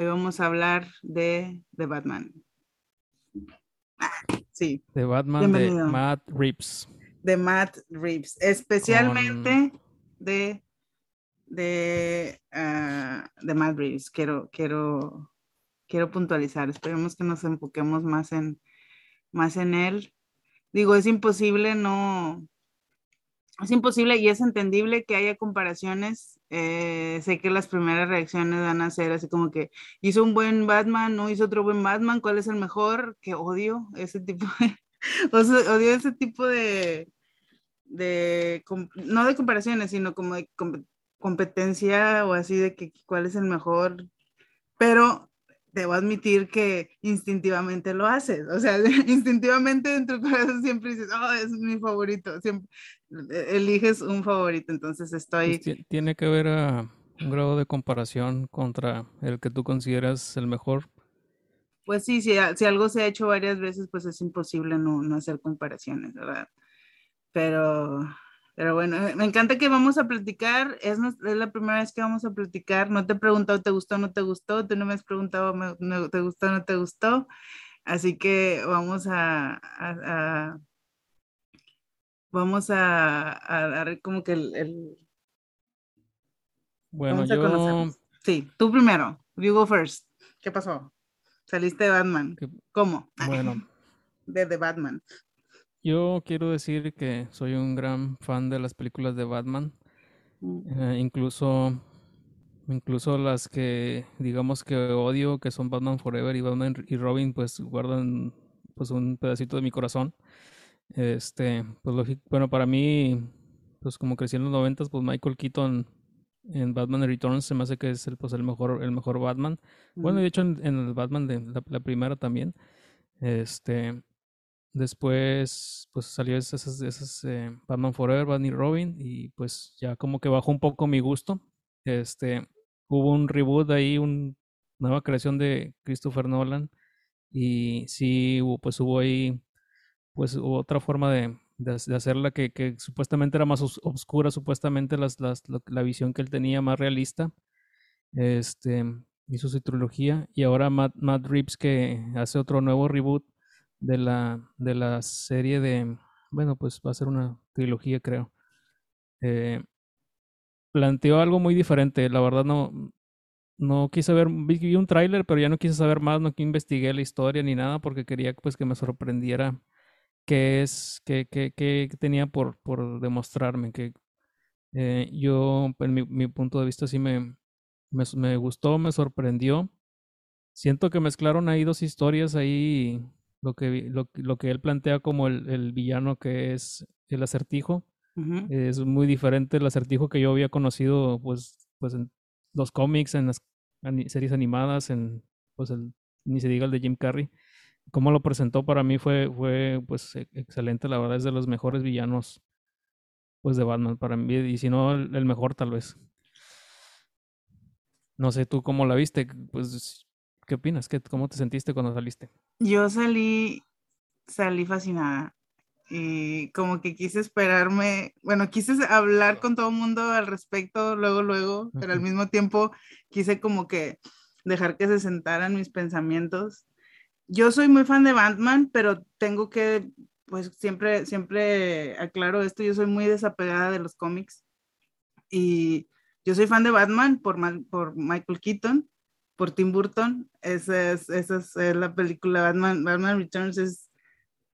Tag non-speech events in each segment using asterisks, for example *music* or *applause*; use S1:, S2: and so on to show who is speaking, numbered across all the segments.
S1: Hoy vamos a hablar de, de Batman. Ah, sí.
S2: De Batman de Matt Reeves.
S1: De Matt Reeves, especialmente de de, uh, de Matt Reeves. Quiero, quiero, quiero puntualizar. Esperemos que nos enfoquemos más en, más en él. Digo, es imposible no, es imposible y es entendible que haya comparaciones. Eh, sé que las primeras reacciones van a ser así como que hizo un buen Batman, no hizo otro buen Batman, ¿cuál es el mejor? Que odio ese tipo de, *laughs* odio ese tipo de, de, no de comparaciones, sino como de competencia o así de que cuál es el mejor, pero debo admitir que instintivamente lo haces, o sea, *laughs* instintivamente dentro de tu corazón siempre dices, oh, es mi favorito, siempre eliges un favorito, entonces estoy...
S2: Pues tiene que haber ah, un grado de comparación contra el que tú consideras el mejor.
S1: Pues sí, si, si algo se ha hecho varias veces, pues es imposible no, no hacer comparaciones, ¿verdad? Pero pero bueno, me encanta que vamos a platicar. Es, es, la primera vez que vamos a platicar. No te he preguntado, ¿te gustó o no te gustó? Tú no me has preguntado, ¿te gustó o no te gustó? Así que vamos a, a, vamos a, a, dar como que el... el...
S2: Bueno, yo...
S1: Sí, tú primero. You go first. ¿Qué pasó? Saliste de Batman. ¿Cómo?
S2: Bueno. *laughs*
S1: De, de Batman.
S2: Yo quiero decir que soy un gran fan de las películas de Batman. Mm. Eh, incluso, incluso las que digamos que odio, que son Batman Forever y Batman y Robin, pues guardan pues un pedacito de mi corazón. Este, pues bueno, para mí, pues como crecí en los noventas, pues Michael Keaton en Batman Returns se me hace que es el, pues el mejor, el mejor Batman. Bueno, de hecho en, el Batman de la primera también. Este, Después, pues salió esas, esas eh, Batman Forever, Batman y Robin, y pues ya como que bajó un poco mi gusto. Este, hubo un reboot ahí, una nueva creación de Christopher Nolan, y sí, hubo, pues hubo ahí, pues otra forma de, de, hacerla que, supuestamente era más oscura, supuestamente las, las, la visión que él tenía más realista. Este, hizo su trilogía, y ahora Matt, Matt Reeves que hace otro nuevo reboot de la, de la serie de, bueno, pues va a ser una trilogía, creo. Eh, planteó algo muy diferente. La verdad no, no quise ver, vi un tráiler, pero ya no quise saber más, no investigué la historia ni nada porque quería pues que me sorprendiera qué es, qué, qué, qué tenía por, por demostrarme. Que eh, yo, en mi, mi, punto de vista, sí me, me, me, gustó, me sorprendió. Siento que mezclaron ahí dos historias ahí lo que, lo, lo que él plantea como el, el, villano que es el acertijo. Es muy diferente el acertijo que yo había conocido pues, pues en los cómics, en las series animadas, en pues el, ni se diga el de Jim Carrey. Cómo lo presentó para mí fue, fue pues e, excelente, la verdad es de los mejores villanos pues de Batman para mí, y si no el, mejor tal vez. No sé tú cómo la viste, pues ¿qué opinas? ¿Qué, ¿Cómo te sentiste cuando saliste?
S1: Yo salí, salí fascinada y como que quise esperarme, bueno, quise hablar con todo el mundo al respecto luego, luego, pero al mismo tiempo quise como que dejar que se sentaran mis pensamientos. Yo soy muy fan de Batman, pero tengo que, pues siempre, siempre aclaro esto, yo soy muy desapegada de los cómics y yo soy fan de Batman por, por Michael Keaton por Tim Burton. Esa es, esa es la película Batman, Batman Returns es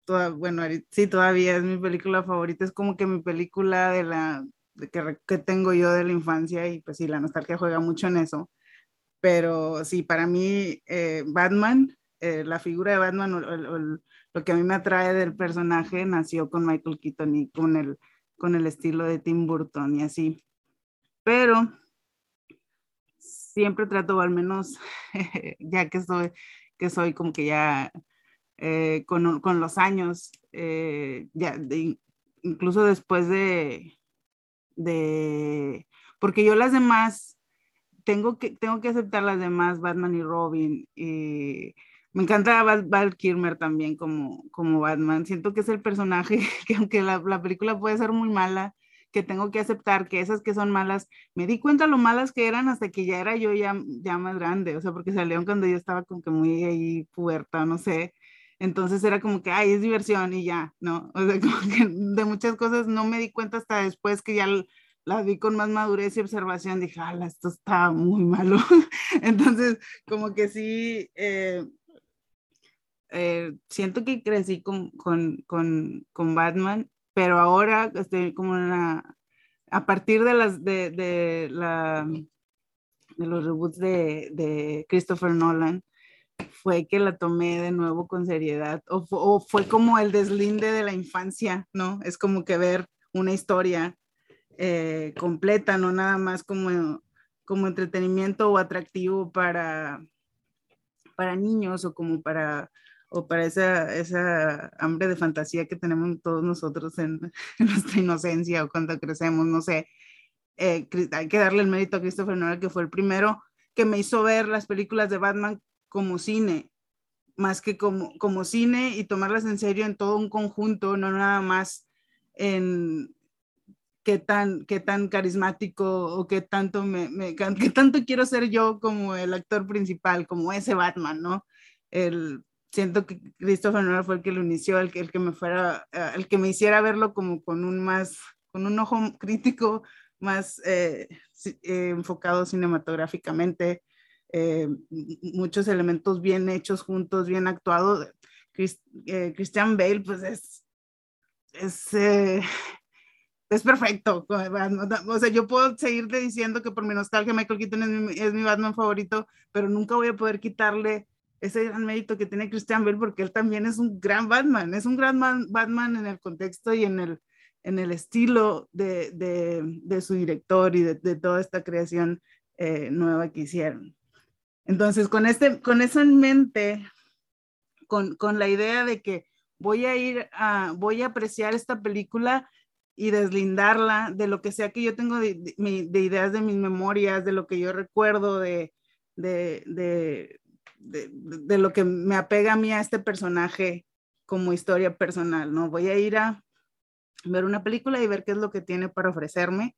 S1: toda, bueno, sí, todavía es mi película favorita, es como que mi película de la que, que, tengo yo de la infancia y pues sí, la nostalgia juega mucho en eso. Pero sí, para mí eh, Batman, eh, la figura de Batman, lo que a mí me atrae del personaje nació con Michael Keaton y con el, con el estilo de Tim Burton y así. Pero siempre trato, al menos *laughs* ya que soy, que soy como que ya eh, con, con, los años, eh, ya incluso después de, de, porque yo las demás, tengo que, tengo que aceptar las demás, Batman y Robin, me encanta Val, Kilmer también como, como Batman, siento que es el personaje *laughs* que aunque la película puede ser muy mala, que tengo que aceptar que esas que son malas, me di cuenta lo malas que eran hasta que ya era yo ya, ya más grande, o sea, porque salieron cuando yo estaba como que muy ahí puerta, no sé. Entonces era como que, ay, es diversión y ya, ¿no? O sea, *laughs* como que de muchas cosas no me di cuenta hasta después que ya la vi con más madurez y observación, dije, ala, esto está muy malo. *laughs* Entonces, como que sí, eh, eh, siento que crecí con, con, con, con, Batman, pero ahora estoy como a partir de de, los reboots de, Christopher Nolan, fue que la tomé de nuevo con seriedad, o, o, fue como el deslinde de la infancia, ¿no? Es como que ver una historia eh, completa, no nada más como, como entretenimiento o atractivo para, para niños o como para o para esa, esa hambre de fantasía que tenemos todos nosotros en, *laughs* nuestra inocencia o cuando crecemos, no sé. Eh, hay que darle el mérito a Christopher Nolan, que fue el primero que me hizo ver las películas de Batman como cine, más que como, como cine y tomarlas en serio en todo un conjunto, no nada más en, qué tan, qué tan carismático o qué tanto, me, me, *laughs* qué tanto quiero ser yo como el actor principal, como ese Batman, ¿no? El, siento que Christopher Nolan fue el que lo inició, el que, el que me fuera, eh, el que me hiciera verlo como con un más, con un ojo *laughs* crítico más eh, eh, enfocado cinematográficamente, muchos elementos bien hechos juntos, bien actuados. Christian Bale, pues es, es *laughs* es perfecto. O sea, yo puedo seguirte diciendo que por mi nostalgia Michael Keaton es mi, es mi Batman favorito, pero nunca voy a poder quitarle ese gran mérito que tiene Christian Bale porque él también es un gran Batman, es un gran Batman en el contexto y en el, en el estilo de, de, de su director y de, de toda esta creación eh, nueva que hicieron. Entonces, con, este, con eso en mente, con, con la idea de que voy a ir a, voy a apreciar esta película y deslindarla de lo que sea que yo tengo de, de, ideas de mis memorias, de lo que yo recuerdo, de, de, de, lo que me apega a mí a este personaje como historia personal, ¿no? Voy a ir a ver una película y ver qué es lo que tiene para ofrecerme.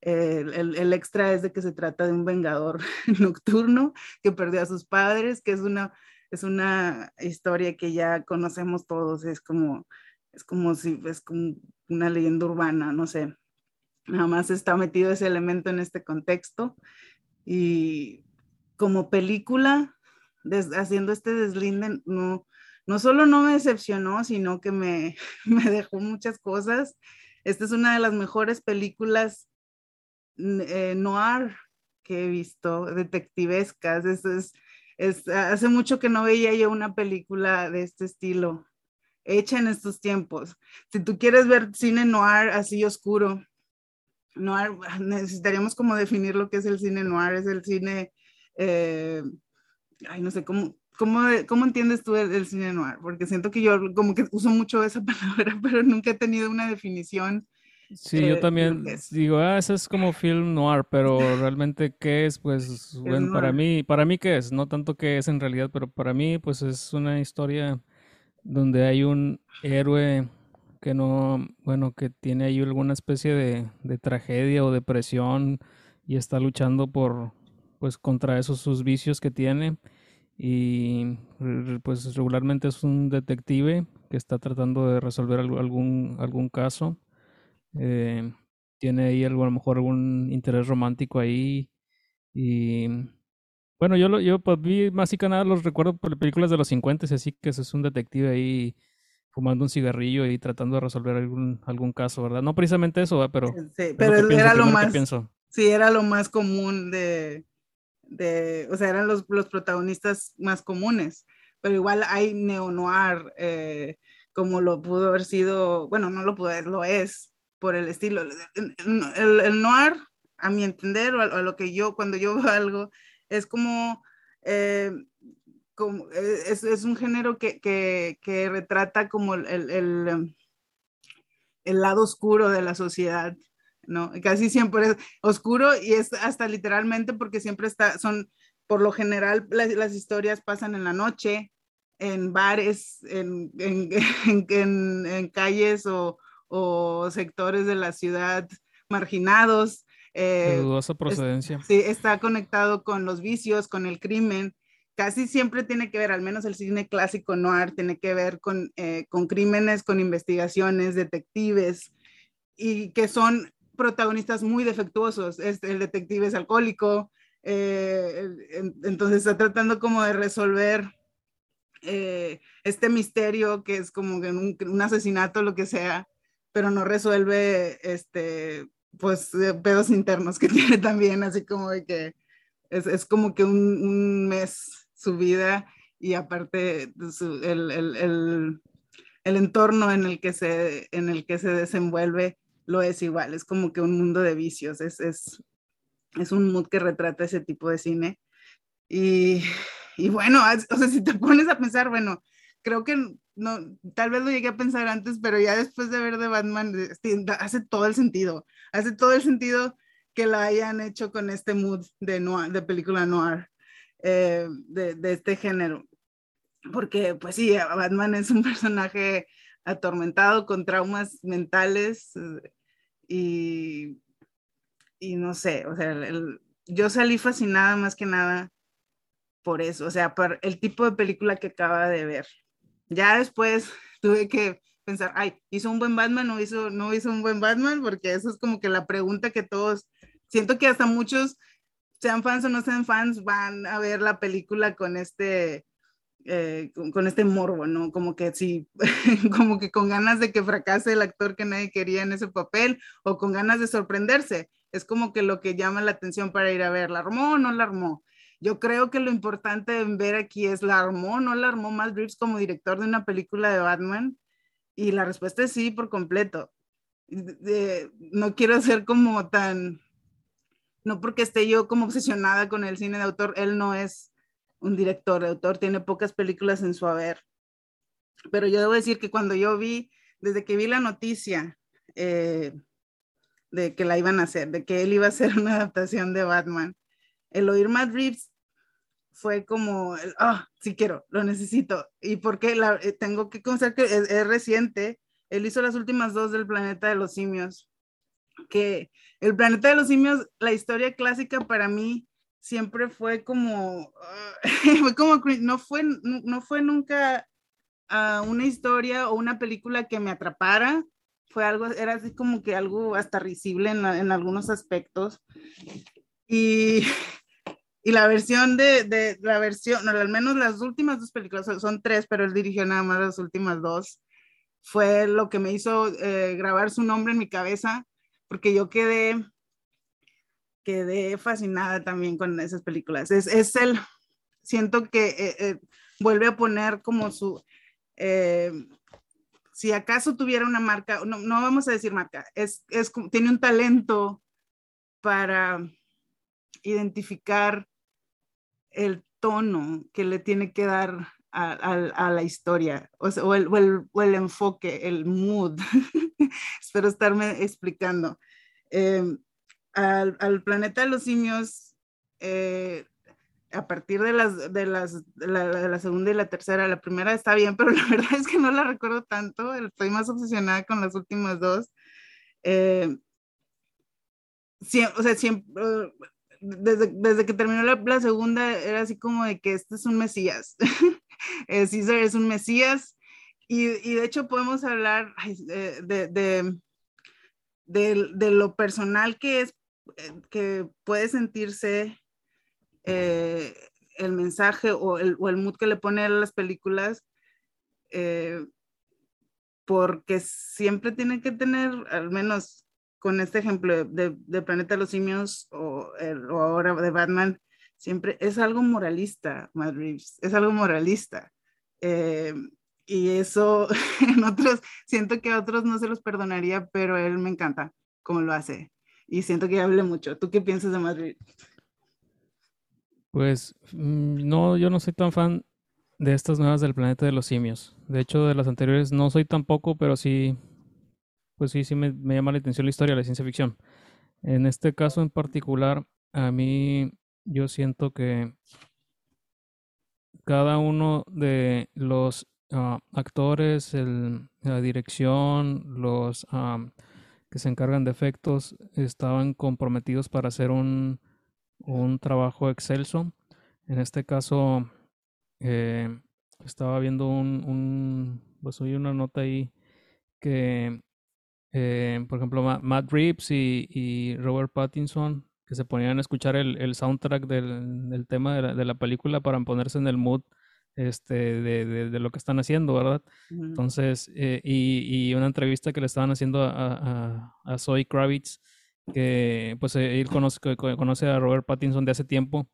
S1: el, el, extra es de que se trata de un vengador *laughs* nocturno que perdió a sus padres, que es una, es una historia que ya conocemos todos, es como es como si es como una leyenda urbana, no sé. Nada más está metido ese elemento en este contexto. Y como película, haciendo este deslinde, no, no solo no me decepcionó, sino que me, *laughs* me dejó muchas cosas. Esta es una de las mejores películas eh, noir que he visto, detectivescas. Es, es, es, hace mucho que no veía yo una película de este estilo hecha en estos tiempos. Si tú quieres ver cine noir así oscuro, noir, necesitaríamos como definir lo que es el cine noir, es el cine, eh, ay, no sé, ¿cómo, cómo, cómo entiendes tú el, cine noir? Porque siento que yo como que uso mucho esa *laughs* palabra, pero nunca he tenido una definición.
S2: Sí, yo también digo, ah, eso es como film noir, pero realmente qué es, pues, *laughs* bueno, para mí, para mí qué es, no tanto qué es en realidad, pero para mí, pues, es una historia donde hay un héroe que no, bueno, que tiene ahí alguna especie de, de, tragedia o depresión y está luchando por, pues, contra esos sus vicios que tiene y pues regularmente es un detective que está tratando de resolver algún, algún caso. Eh, tiene ahí algo, a lo mejor algún interés romántico ahí y bueno, yo, lo, yo pues, vi más y que nada los recuerdo por películas de los 50, así que es un detective ahí fumando un cigarrillo y tratando de resolver algún, algún caso, ¿verdad? No precisamente eso, pero...
S1: Sí, pero era lo más... Sí, era lo más común de, de o sea, eran los, los protagonistas más comunes, pero igual hay neo-noir, eh, como lo pudo haber sido, bueno, no lo pudo lo es, por el estilo. El, el, noir, a mi entender, o a, lo que yo, cuando yo *laughs* veo algo, es como, eh, eh, es, es, un género que, que, que retrata como el, el, el, lado oscuro de la sociedad, ¿no? Casi siempre es oscuro y es hasta literalmente porque siempre está, son, por lo general, las, las historias pasan en la noche, en bares, en, *laughs* en, en, en calles o, o sectores de la ciudad marginados.
S2: de dudosa procedencia.
S1: sí, está conectado con los vicios, con el crimen. Casi siempre tiene que ver, al menos el cine clásico noir, tiene que ver con, con crímenes, con investigaciones, detectives, y que son protagonistas muy defectuosos. Este, el detective es alcohólico, eh, entonces está tratando como de resolver eh, este misterio que es como un, un, asesinato, lo que sea, pero no resuelve este, pues, pedos internos que *laughs* tiene también, así como de que es, es como que un, un, mes su vida y aparte el, el, el, el, entorno en el, que se, en el que se desenvuelve lo es igual, es como que un mundo de vicios, es, es, es un mood que retrata ese tipo de cine. Y, y bueno, o sea, si te pones a pensar, bueno, creo que no, tal vez lo llegué a pensar antes, pero ya después de ver de Batman, hace todo el sentido, hace todo el sentido que la hayan hecho con este mood de, noir, de película noir, eh, de, de, este género. Porque, pues sí, Batman es un *laughs* personaje atormentado con traumas mentales, eh, y, y no sé, o sea, yo salí fascinada más que nada por eso, o sea, por el tipo de película que acaba de ver. Ya después tuve que pensar, ay, ¿hizo un buen Batman o hizo, no hizo un buen Batman? Porque eso es como que la pregunta que todos, siento que hasta muchos, sean fans o no sean fans, van a ver la película con este eh, con, este morbo, ¿no? Como que sí, *laughs* como que con ganas de que fracase el actor que nadie quería en ese papel o con ganas de sorprenderse. Es como que lo que llama la atención para ir a ver, ¿la armó o no la armó? Yo creo que lo importante en ver aquí es, ¿la armó o no la armó Matt Reeves como director de una película de Batman? Y la respuesta es sí, por completo. no quiero ser como tan, no porque esté yo como obsesionada con el cine de autor, él no es un director, autor, tiene pocas películas en su haber. Pero yo debo decir que cuando yo vi, desde que vi la noticia eh, de que la iban a hacer, de que él iba a hacer *laughs* una adaptación de Batman, el oír Matt Reeves fue como, ah, sí quiero, lo necesito. Y porque eh, tengo que confesar que es, es, reciente, él hizo las últimas dos del Planeta de los Simios, que el Planeta de los Simios, la historia clásica para mí siempre fue como, *laughs* fue como, no fue, no fue nunca uh, una historia o una película que me atrapara, fue algo, era así como que algo hasta risible en, en algunos aspectos. Y, *laughs* y la versión de, de, la versión, al menos las últimas dos películas, son tres, pero él dirigió nada más las últimas dos, fue lo que me hizo eh, grabar su nombre en mi cabeza, porque yo quedé quedé fascinada también con esas películas. Es, es el, siento que eh, eh, vuelve a poner como su, eh, si acaso tuviera una marca, no, no vamos a decir marca, es, es, tiene un talento para identificar el tono que le tiene que dar a, a, a la historia, o, sea, o, el, o, el, o, el, enfoque, el mood. *laughs* Espero estarme explicando. Eh, al, planeta de los simios, eh, a partir de las, de las de la, segunda y la tercera, la primera está bien, pero *laughs* la verdad es que no la recuerdo tanto, estoy más obsesionada con las últimas dos. Eh, o sea, siempre, desde, desde, que terminó la, la, segunda, era así como de que este es un mesías. *laughs* eh, es un mesías. Y, y, de hecho podemos hablar de, de, de, de, lo personal que es que puede sentirse eh, el mensaje o el, o el, mood que le pone a las películas, eh, porque siempre tiene que tener, al menos con este ejemplo de, de Planeta de los Simios o, o, ahora de Batman, siempre es algo moralista, Matt Reeves, es algo moralista. Eh, y eso *laughs* en otros, siento que a otros no se los perdonaría, pero él me encanta como lo hace y siento que hable mucho. ¿Tú qué piensas de Madrid?
S2: Pues mm, no, yo no soy tan fan de estas nuevas del planeta de los simios. De hecho, de las anteriores no soy tampoco, pero sí, pues sí, sí me, me llama la atención la historia la ciencia ficción. En este caso en particular, a mí yo siento que cada uno de los uh, actores, el, la dirección, los uh, que se encargan de efectos estaban comprometidos para hacer un, un trabajo excelso. En este caso, eh, estaba viendo un, un, pues oí una nota ahí que, eh, por ejemplo, Matt Reeves y, Robert Pattinson, que se ponían a escuchar el, soundtrack del, tema de la, de la, película para ponerse en el mood este, de, de, lo que están haciendo, ¿verdad? Entonces, eh, y, y, una entrevista que le estaban haciendo a, a, a Zoe Kravitz, que pues él conoce, conoce a Robert Pattinson de hace tiempo,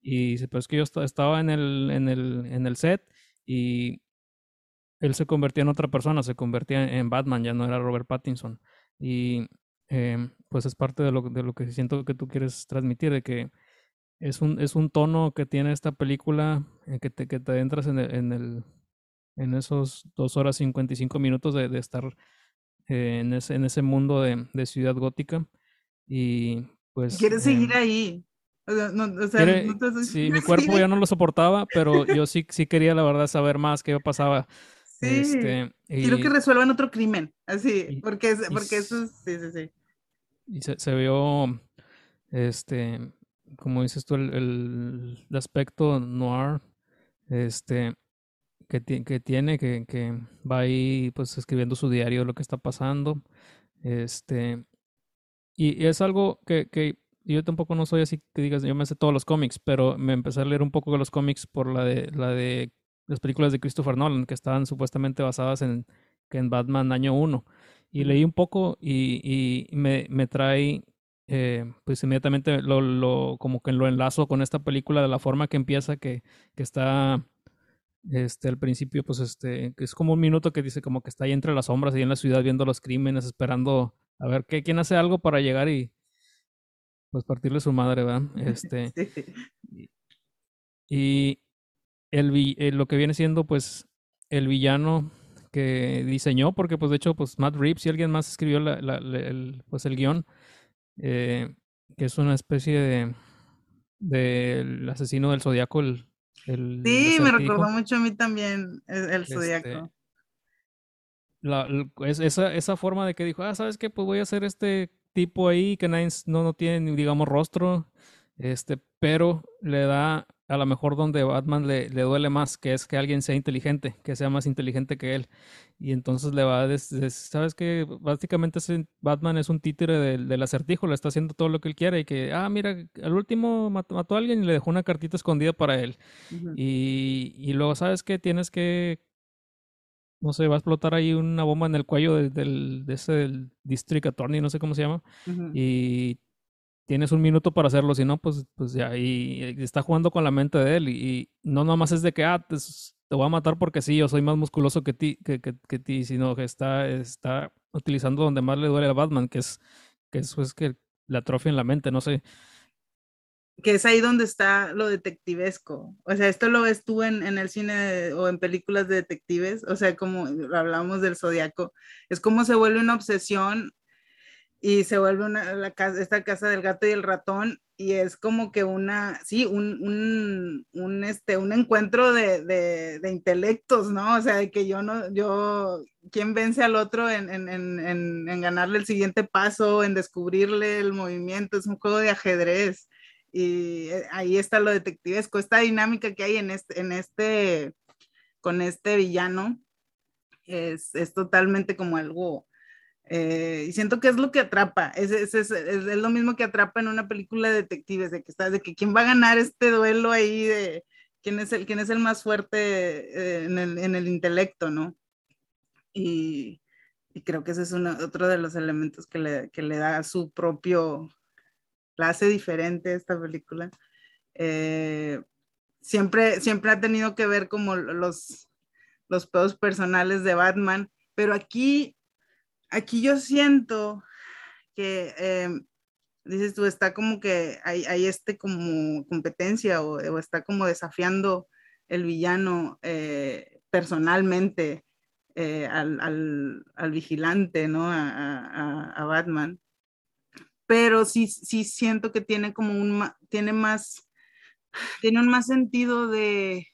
S2: y dice, pues que yo estaba en el, en el, en el set y él se convertía en otra persona, se convertía en Batman, ya no era Robert Pattinson. Y em, pues es parte de lo, de lo que siento que tú quieres transmitir, de que es un, es un tono que tiene esta película, eh, que, te, que te entras en el, en el en esos dos horas 55 minutos de, de estar eh, en, ese, en ese mundo de, de ciudad gótica. Y pues...
S1: Quieres seguir em, ahí. O sea, no, o sea,
S2: sí, *laughs* mi cuerpo ya no lo soportaba, pero yo sí, sí quería, la verdad, saber más qué pasaba.
S1: Sí, este, quiero que resuelvan otro crimen, así, porque, porque eso, sí, sí, sí.
S2: Y se, se vio, este, como dices tú, el, el, aspecto noir, este, que, que tiene, que, que, va ahí pues escribiendo su diario lo que está pasando. Este, y, es algo que, que, yo tampoco no soy así que digas, yo me sé todos los cómics, pero me empecé a leer un poco de los cómics por la de, la de las películas de Christopher Nolan, que estaban supuestamente basadas en, en Batman año 1. Y leí un poco y, y me, me trae eh, pues inmediatamente lo, lo, como que lo enlazo con esta película de la forma que empieza, que, que está este, al principio, pues este, que es como un minuto que dice como que está ahí entre las sombras y en la ciudad viendo los crímenes, esperando a ver qué, quién hace algo para llegar y pues partirle su madre, ¿verdad? *laughs* Este, y el, eh, lo que viene siendo pues el villano que diseñó, porque pues de hecho pues Matt Reeves y alguien más escribió la, la, el, pues el guion, eh, que es una especie de del asesino del zodiaco. El, el
S1: sí, me recordó mucho a mí también el, el zodiaco. Este,
S2: la, esa, esa forma de que dijo, ah, ¿sabes qué? Pues voy a hacer este tipo ahí que nadie, no, no tiene, digamos, rostro, este, pero le da a lo mejor donde Batman le, le, duele más, que es que alguien sea inteligente, que sea más inteligente que él. Y entonces le va a decir, ¿sabes que Básicamente Batman es un títere del, del, acertijo, le está haciendo todo lo que él quiere y que, ah, mira, al último mató, a alguien y le dejó una cartita escondida para él. y, y, luego, ¿sabes que Tienes que, no sé, va a explotar ahí una bomba en el cuello de ese del District Attorney, no sé cómo se llama. Y tienes un minuto para hacerlo, si no, pues, pues ya, y, está jugando con la mente de él, y, no nomás es de que, ah, te, te, voy a matar porque sí, yo soy más musculoso que ti, que, que, que ti, sino que está, está utilizando donde más le duele a Batman, que es que eso es que la atrofia en la mente, no sé.
S1: Que es ahí donde está lo detectivesco. O sea, esto lo ves tú en, en el cine o en películas de detectives, o sea, como hablamos del zodiaco, es como se vuelve una obsesión y se vuelve una, la casa, esta casa del gato y el ratón y es como que una, sí, un, un, un este, un encuentro de, de, de, intelectos, ¿no? O sea, de que yo no, yo, ¿quién vence al otro en, en, en, en, ganarle el siguiente paso, en descubrirle el movimiento? Es un juego de ajedrez y eh, ahí está lo detectivesco, esta dinámica que hay en este, en este con este villano es, es totalmente como algo eh, y siento que es lo que atrapa, es, es, es, es, lo mismo que atrapa en una película de detectives, de que estás, de que quién va a ganar este duelo ahí, de quién es el, quién es el más fuerte eh, en, el, en, el, intelecto, ¿no? Y, y creo que ese es uno, otro de los elementos que le, que le da su propio, la hace diferente esta película. Eh, siempre, siempre ha tenido que ver como los, los pedos personales de Batman, pero aquí aquí yo siento que, em, dices tú, está como que hay, hay este como competencia o, está como desafiando el villano eh, personalmente eh, al, al, al, vigilante, ¿no? A, a, a, Batman. Pero sí, sí siento que tiene como un, tiene más, tiene un más sentido de,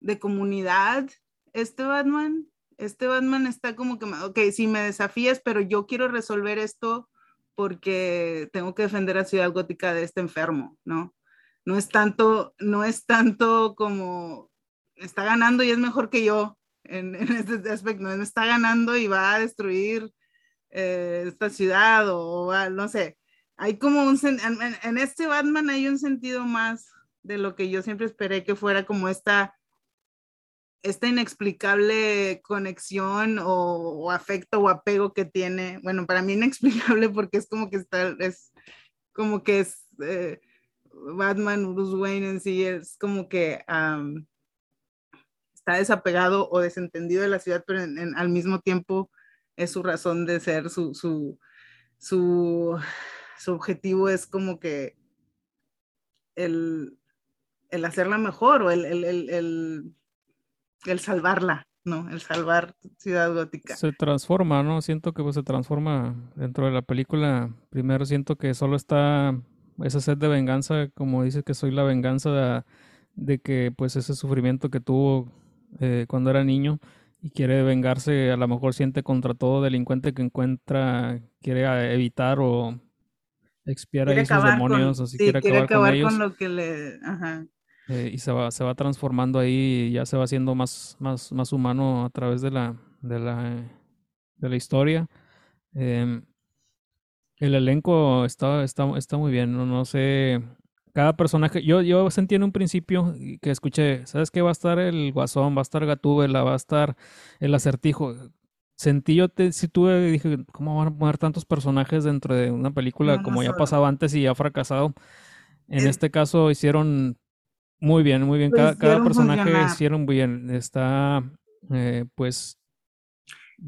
S1: de comunidad este Batman este Batman está como que, ok, sí me desafías, pero yo quiero resolver esto porque tengo que defender a Ciudad Gótica de este enfermo, ¿no? No es tanto, no es tanto como está ganando y es mejor que yo en, *laughs* este aspecto, no está ganando y va a destruir eh, esta ciudad o, no sé. Hay como un, en, en este Batman hay un sentido más de lo que yo siempre esperé que fuera como esta esta inexplicable conexión o, afecto o apego que tiene, bueno, para mí inexplicable porque es como que está, es como que es eh, Batman, Bruce Wayne en sí, es como que está desapegado o desentendido de la ciudad, pero al mismo tiempo es su razón de ser, su, su, su, objetivo es como que el, el hacerla mejor o el salvarla, ¿no? El salvar Ciudad Gótica.
S2: Se transforma, ¿no? Siento que pues, se transforma dentro de la película. Primero siento que solo está esa sed de venganza, como dice que soy la venganza de, que pues ese sufrimiento que tuvo eh, cuando era niño y quiere vengarse, a lo mejor siente contra todo delincuente que encuentra, quiere evitar o expiar ahí sus demonios, quiere, acabar, con,
S1: lo que le... Ajá.
S2: Eh, y se va, se va transformando ahí y ya se va haciendo más, más, más humano a través de la, de la, de la historia. Em, el elenco está, está, está muy bien, no, no sé, cada personaje, yo, yo sentí en un principio que escuché, ¿sabes qué? Va a estar el Guasón, va a estar Gatúbela, va a estar el Acertijo. Sentí yo, te, si tuve, dije, ¿cómo van a poner tantos personajes dentro de una película como ya pasaba antes y ya ha fracasado? En este caso hicieron muy bien, muy bien. Cada, cada personaje hicieron muy bien. Está, eh, pues,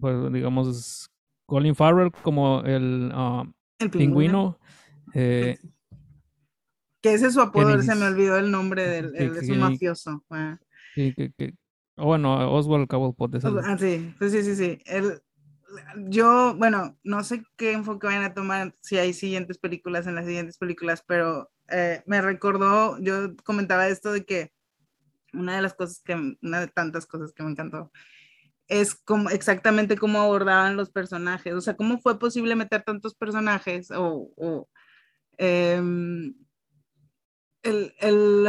S2: pues, digamos, Colin Farrell como el, uh, pingüino. Eh,
S1: que ese es su apodo, se me olvidó el nombre del de su mafioso. Ah.
S2: Sí, que, que, bueno, Oswald Cobblepot.
S1: Ah, sí, sí, sí, sí. El, yo, bueno, no sé qué enfoque vayan a tomar si hay siguientes películas en las siguientes películas, pero eh, me recordó, yo comentaba esto de que una de las cosas que, una de tantas cosas que me encantó, es como exactamente cómo abordaban los personajes, o sea, cómo fue posible meter tantos personajes o, em, el, el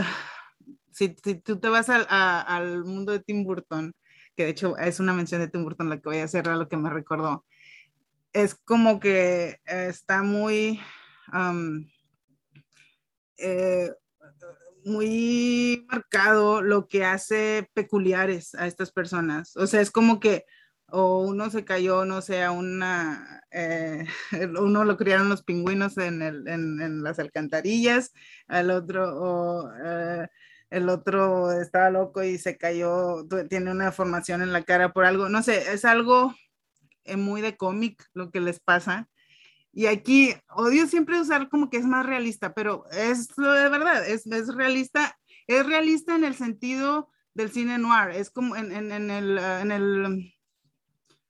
S1: si, si, tú te vas al, al mundo de Tim Burton, que de hecho es una mención de Tim Burton la que voy a hacer, a lo que me recordó, es como que está muy... Eh, muy marcado lo que hace peculiares a estas personas. O sea, es como que o uno se cayó, no sé, a una, eh, *laughs* uno lo criaron los pingüinos en, el, en, las alcantarillas, al otro, o eh, el otro estaba loco y se cayó, tiene una formación en la cara por algo, no sé, es algo muy de cómic lo que les pasa y aquí odio siempre usar como que es más realista, pero es lo de verdad, es, es realista, es realista en el sentido del cine noir, es como en, en, en, el, en, el,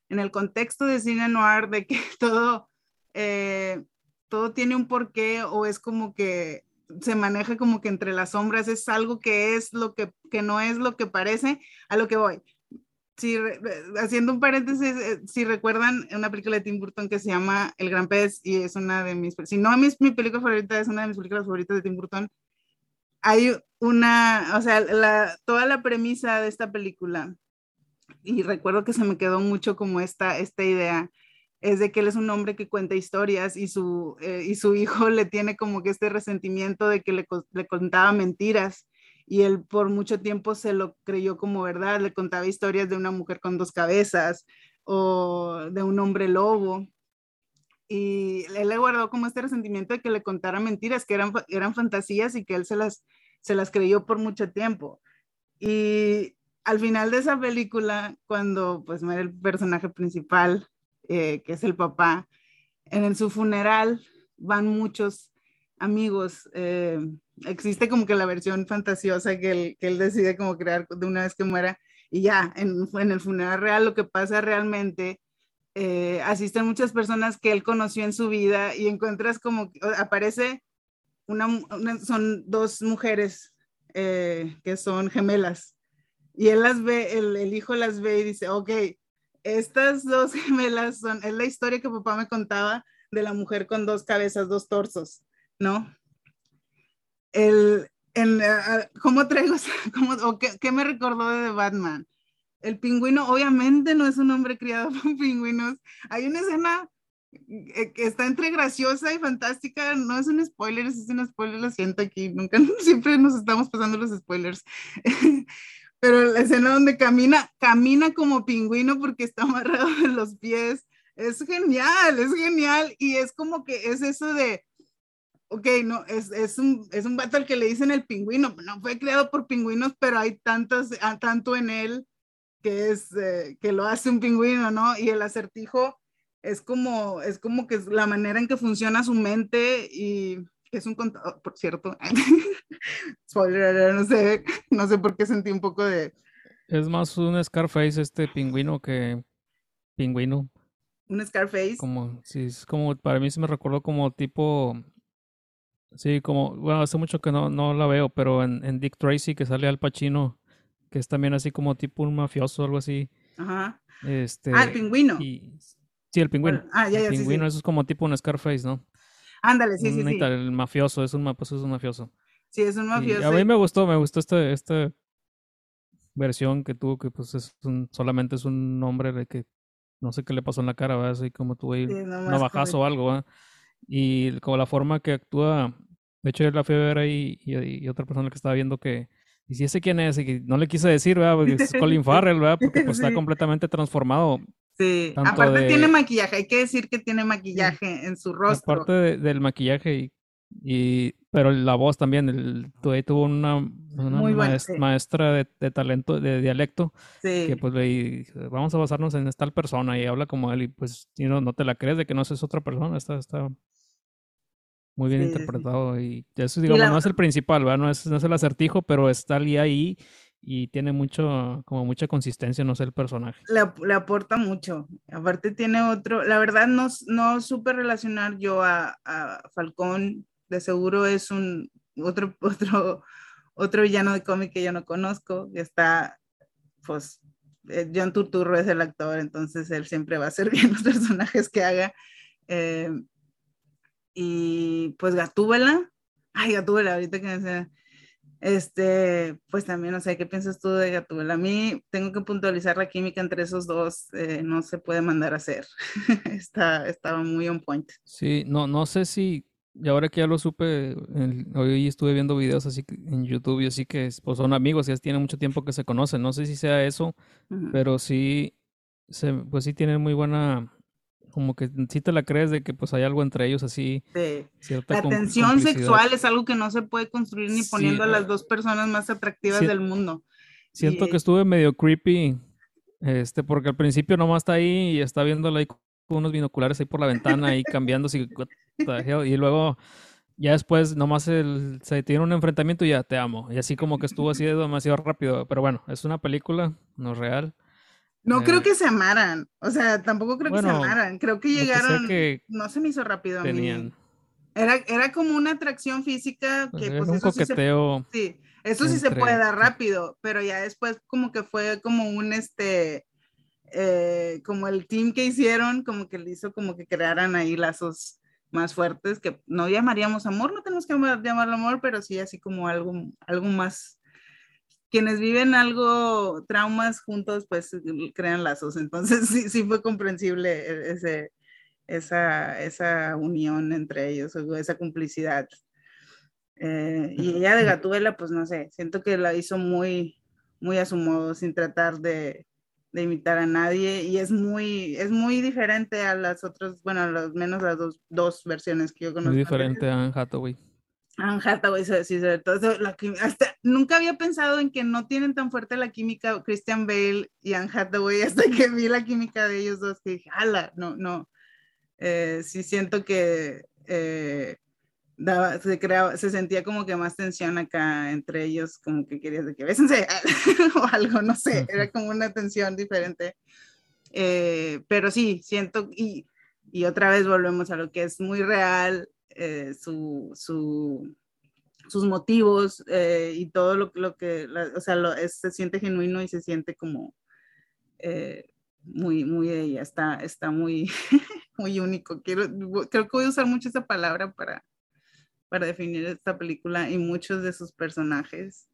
S1: en el contexto de cine noir de que *laughs* todo, eh, todo tiene un porqué o es como que se maneja como que entre las sombras, es algo que es lo que, que no es lo que parece, a lo que voy si, haciendo un paréntesis, eh, si recuerdan una película de Tim Burton que se llama El Gran Pez y es una de mis, si no es mi película favorita, es una de mis películas favoritas de Tim Burton. Hay una, o sea, la, toda la premisa de esta película, y recuerdo que se me quedó mucho como esta, esta idea, es de que él es un hombre que cuenta historias y su, eh, y su hijo *laughs* le tiene como que este resentimiento de que le, le contaba mentiras y él por mucho tiempo se lo creyó como verdad, le contaba historias de una mujer con dos cabezas o de un hombre lobo. Y él le guardó como este resentimiento de que le contara mentiras, que eran, eran fantasías y que él se las, se las creyó por mucho tiempo. Y al final de esa película, cuando pues muere el personaje principal, eh, que es el papá, en su funeral van muchos amigos eh, existe como que la versión fantasiosa que él, que él decide como crear de una vez que muera y ya, en, en el funeral real lo que pasa realmente, eh, asisten muchas personas que él conoció en su vida y encuentras como, aparece una, son dos mujeres eh, que son gemelas y él las ve, el, el, hijo las ve y dice, ok, estas dos *laughs* gemelas son, es la historia que papá me contaba de la mujer con dos cabezas, dos torsos, ¿no? El, en, ¿Cómo traigo? *laughs* Cómo, qué, me recordó de Batman? El pingüino, obviamente no es un hombre criado *laughs* por pingüinos. Hay una escena eh, que está entre graciosa y fantástica, no es un spoiler, es un spoiler, lo siento aquí, nunca, *laughs* siempre nos estamos pasando los spoilers, pero la escena donde camina, camina como pingüino porque está amarrado en los pies, es genial, es genial, y es como que es eso de, ok, no, es, es, un, es un vato al que le dicen el pingüino, no fue creado por pingüinos, pero hay tantos, ah, tanto en él que es, eh, que lo hace un pingüino, ¿no? Y el acertijo es como, es como que es la manera en que funciona su mente y es un contador, por cierto, *laughs* spoiler, no sé, no sé por qué sentí un poco de...
S2: Es más un Scarface este pingüino que pingüino.
S1: Un Scarface.
S2: Como, sí, es como, para mí se me recordó como tipo, sí, como, bueno, hace mucho que no, no la veo, pero en, en Dick Tracy que sale Al Pacino, que es también así como tipo un mafioso o algo así.
S1: Ajá.
S2: Este,
S1: ah, el pingüino.
S2: Y, Sí, el pingüino.
S1: ah, ya, ya,
S2: el pingüino,
S1: sí,
S2: eso es como tipo un Scarface, ¿no?
S1: Ándale, sí, sí, sí.
S2: El mafioso, es un, pues es un mafioso.
S1: Sí, es un mafioso.
S2: Y a mí me gustó, me gustó esta, esta versión que tuvo, que pues es un, solamente es un hombre de que no sé qué le pasó en la cara, ¿verdad? Así como tuvo ahí un navajazo o algo, ¿verdad? Y como la forma que actúa, de hecho yo la fui a ver ahí y, otra persona que estaba viendo que, y si ese quién es, y no le quise decir, ¿verdad? Porque es Colin *laughs* Farrell, ¿verdad? Porque pues está completamente transformado
S1: Sí, aparte tiene maquillaje, hay que decir que tiene maquillaje en su rostro.
S2: Aparte del maquillaje y, y, pero la voz también, el, tuvo una, una maestra, de, talento, de dialecto, que pues le vamos a basarnos en tal persona y habla como él y pues no, no te la crees de que no es otra persona, está, está muy bien interpretado y eso digamos no es el principal, ¿verdad? No es, no es el acertijo, pero está ahí y tiene mucho, como mucha consistencia, no sé, el personaje.
S1: Le, aporta mucho. Aparte tiene otro, la verdad no, no supe relacionar yo a, Falcón, de seguro es un otro, *laughs* otro, otro villano de cómic que yo no conozco, que está, pues, eh, John Turturro es el actor, entonces él siempre va a ser *laughs* bien los personajes que haga. Eh, y pues Gatúbela, ay Gatúbela, ahorita que me este, pues también, no sé, ¿qué piensas tú de Gatúbela? A mí tengo que puntualizar la química entre esos dos, eh, no se puede mandar a hacer. *laughs* Está, estaba muy on point.
S2: Sí, no, no sé si, y ahora que ya lo supe, hoy estuve viendo videos así en YouTube y así que pues son amigos, ya tiene mucho tiempo que se conocen, no sé si sea eso, pero sí, se, pues sí tienen muy buena como que sí te la crees de que pues hay algo entre ellos así.
S1: Sí. la tensión sexual es algo que no se puede construir ni poniendo a las dos personas más atractivas del mundo.
S2: Siento que estuve medio creepy, este, porque al principio nomás está ahí y está viéndola ahí con unos binoculares ahí por la ventana ahí cambiando y luego ya después nomás el, se tiene un enfrentamiento y ya te amo. Y así como que estuvo así demasiado rápido. Pero bueno, es una película, no es real.
S1: No creo eh, que se amaran, o sea, tampoco creo que se amaran, creo que llegaron, no se me hizo rápido a mí. Era, era como una atracción física que pues
S2: un coqueteo.
S1: Sí, eso sí se puede dar rápido, pero ya después como que fue como un este, eh, como el team que hicieron, como que le hizo como que crearan ahí lazos más fuertes que no llamaríamos amor, no tenemos que llamarlo amor, pero sí así como algo, algo más quienes viven algo, traumas juntos, pues crean lazos. *laughs* Entonces sí, sí fue comprensible e, ese, esa, esa unión entre ellos, esa complicidad. Eh, y ella de Gatuela, pues no sé, siento que la hizo muy, muy a su modo, sin tratar de, de imitar a nadie y es muy, es muy diferente a las otras, bueno, al menos las dos, dos versiones que yo conozco.
S2: Muy diferente a Anne Hathaway.
S1: Anne Hathaway, sí, sobre todo, la, hasta, nunca había pensado en que no tienen tan fuerte la química Christian Bale y Anne Hathaway *laughs* hasta que vi la química de ellos dos, que dije, ala, no, no, eh, sí siento que eh, daba, se, creaba, se sentía como que más tensión acá entre ellos, como que querías de que bésense *laughs* o algo, no sé, era como una tensión diferente. Eh, pero sí, siento, y, y otra vez volvemos a lo que es muy real, eh, su, su, sus motivos eh, y todo lo, lo que, o sea, lo, se siente genuino y se siente como, eh, muy, muy de ella, está, está muy, *laughs* muy único. Quiero, creo que voy a usar mucho esa palabra para, para definir esta película y muchos de sus personajes.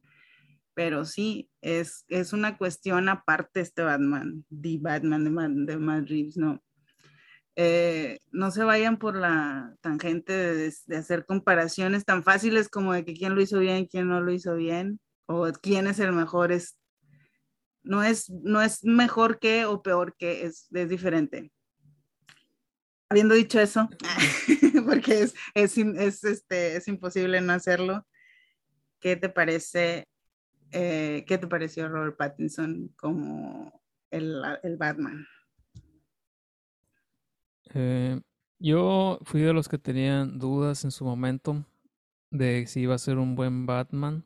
S1: Pero sí, es, es una cuestión aparte este Batman, The Batman de, de Matt Reeves, ¿no? Eh, no se vayan por la tangente de, de, hacer comparaciones tan fáciles como de que quién lo hizo bien, quién no lo hizo bien, o quién es el mejor, es no es, no es mejor que o peor que, es, es diferente. Habiendo dicho eso, *laughs* porque es, es, es, este, es imposible no hacerlo, ¿qué te parece, eh, qué te pareció Robert Pattinson como el, el Batman?
S2: Eh, yo fui de los que tenían dudas en su momento de si iba a ser un buen Batman,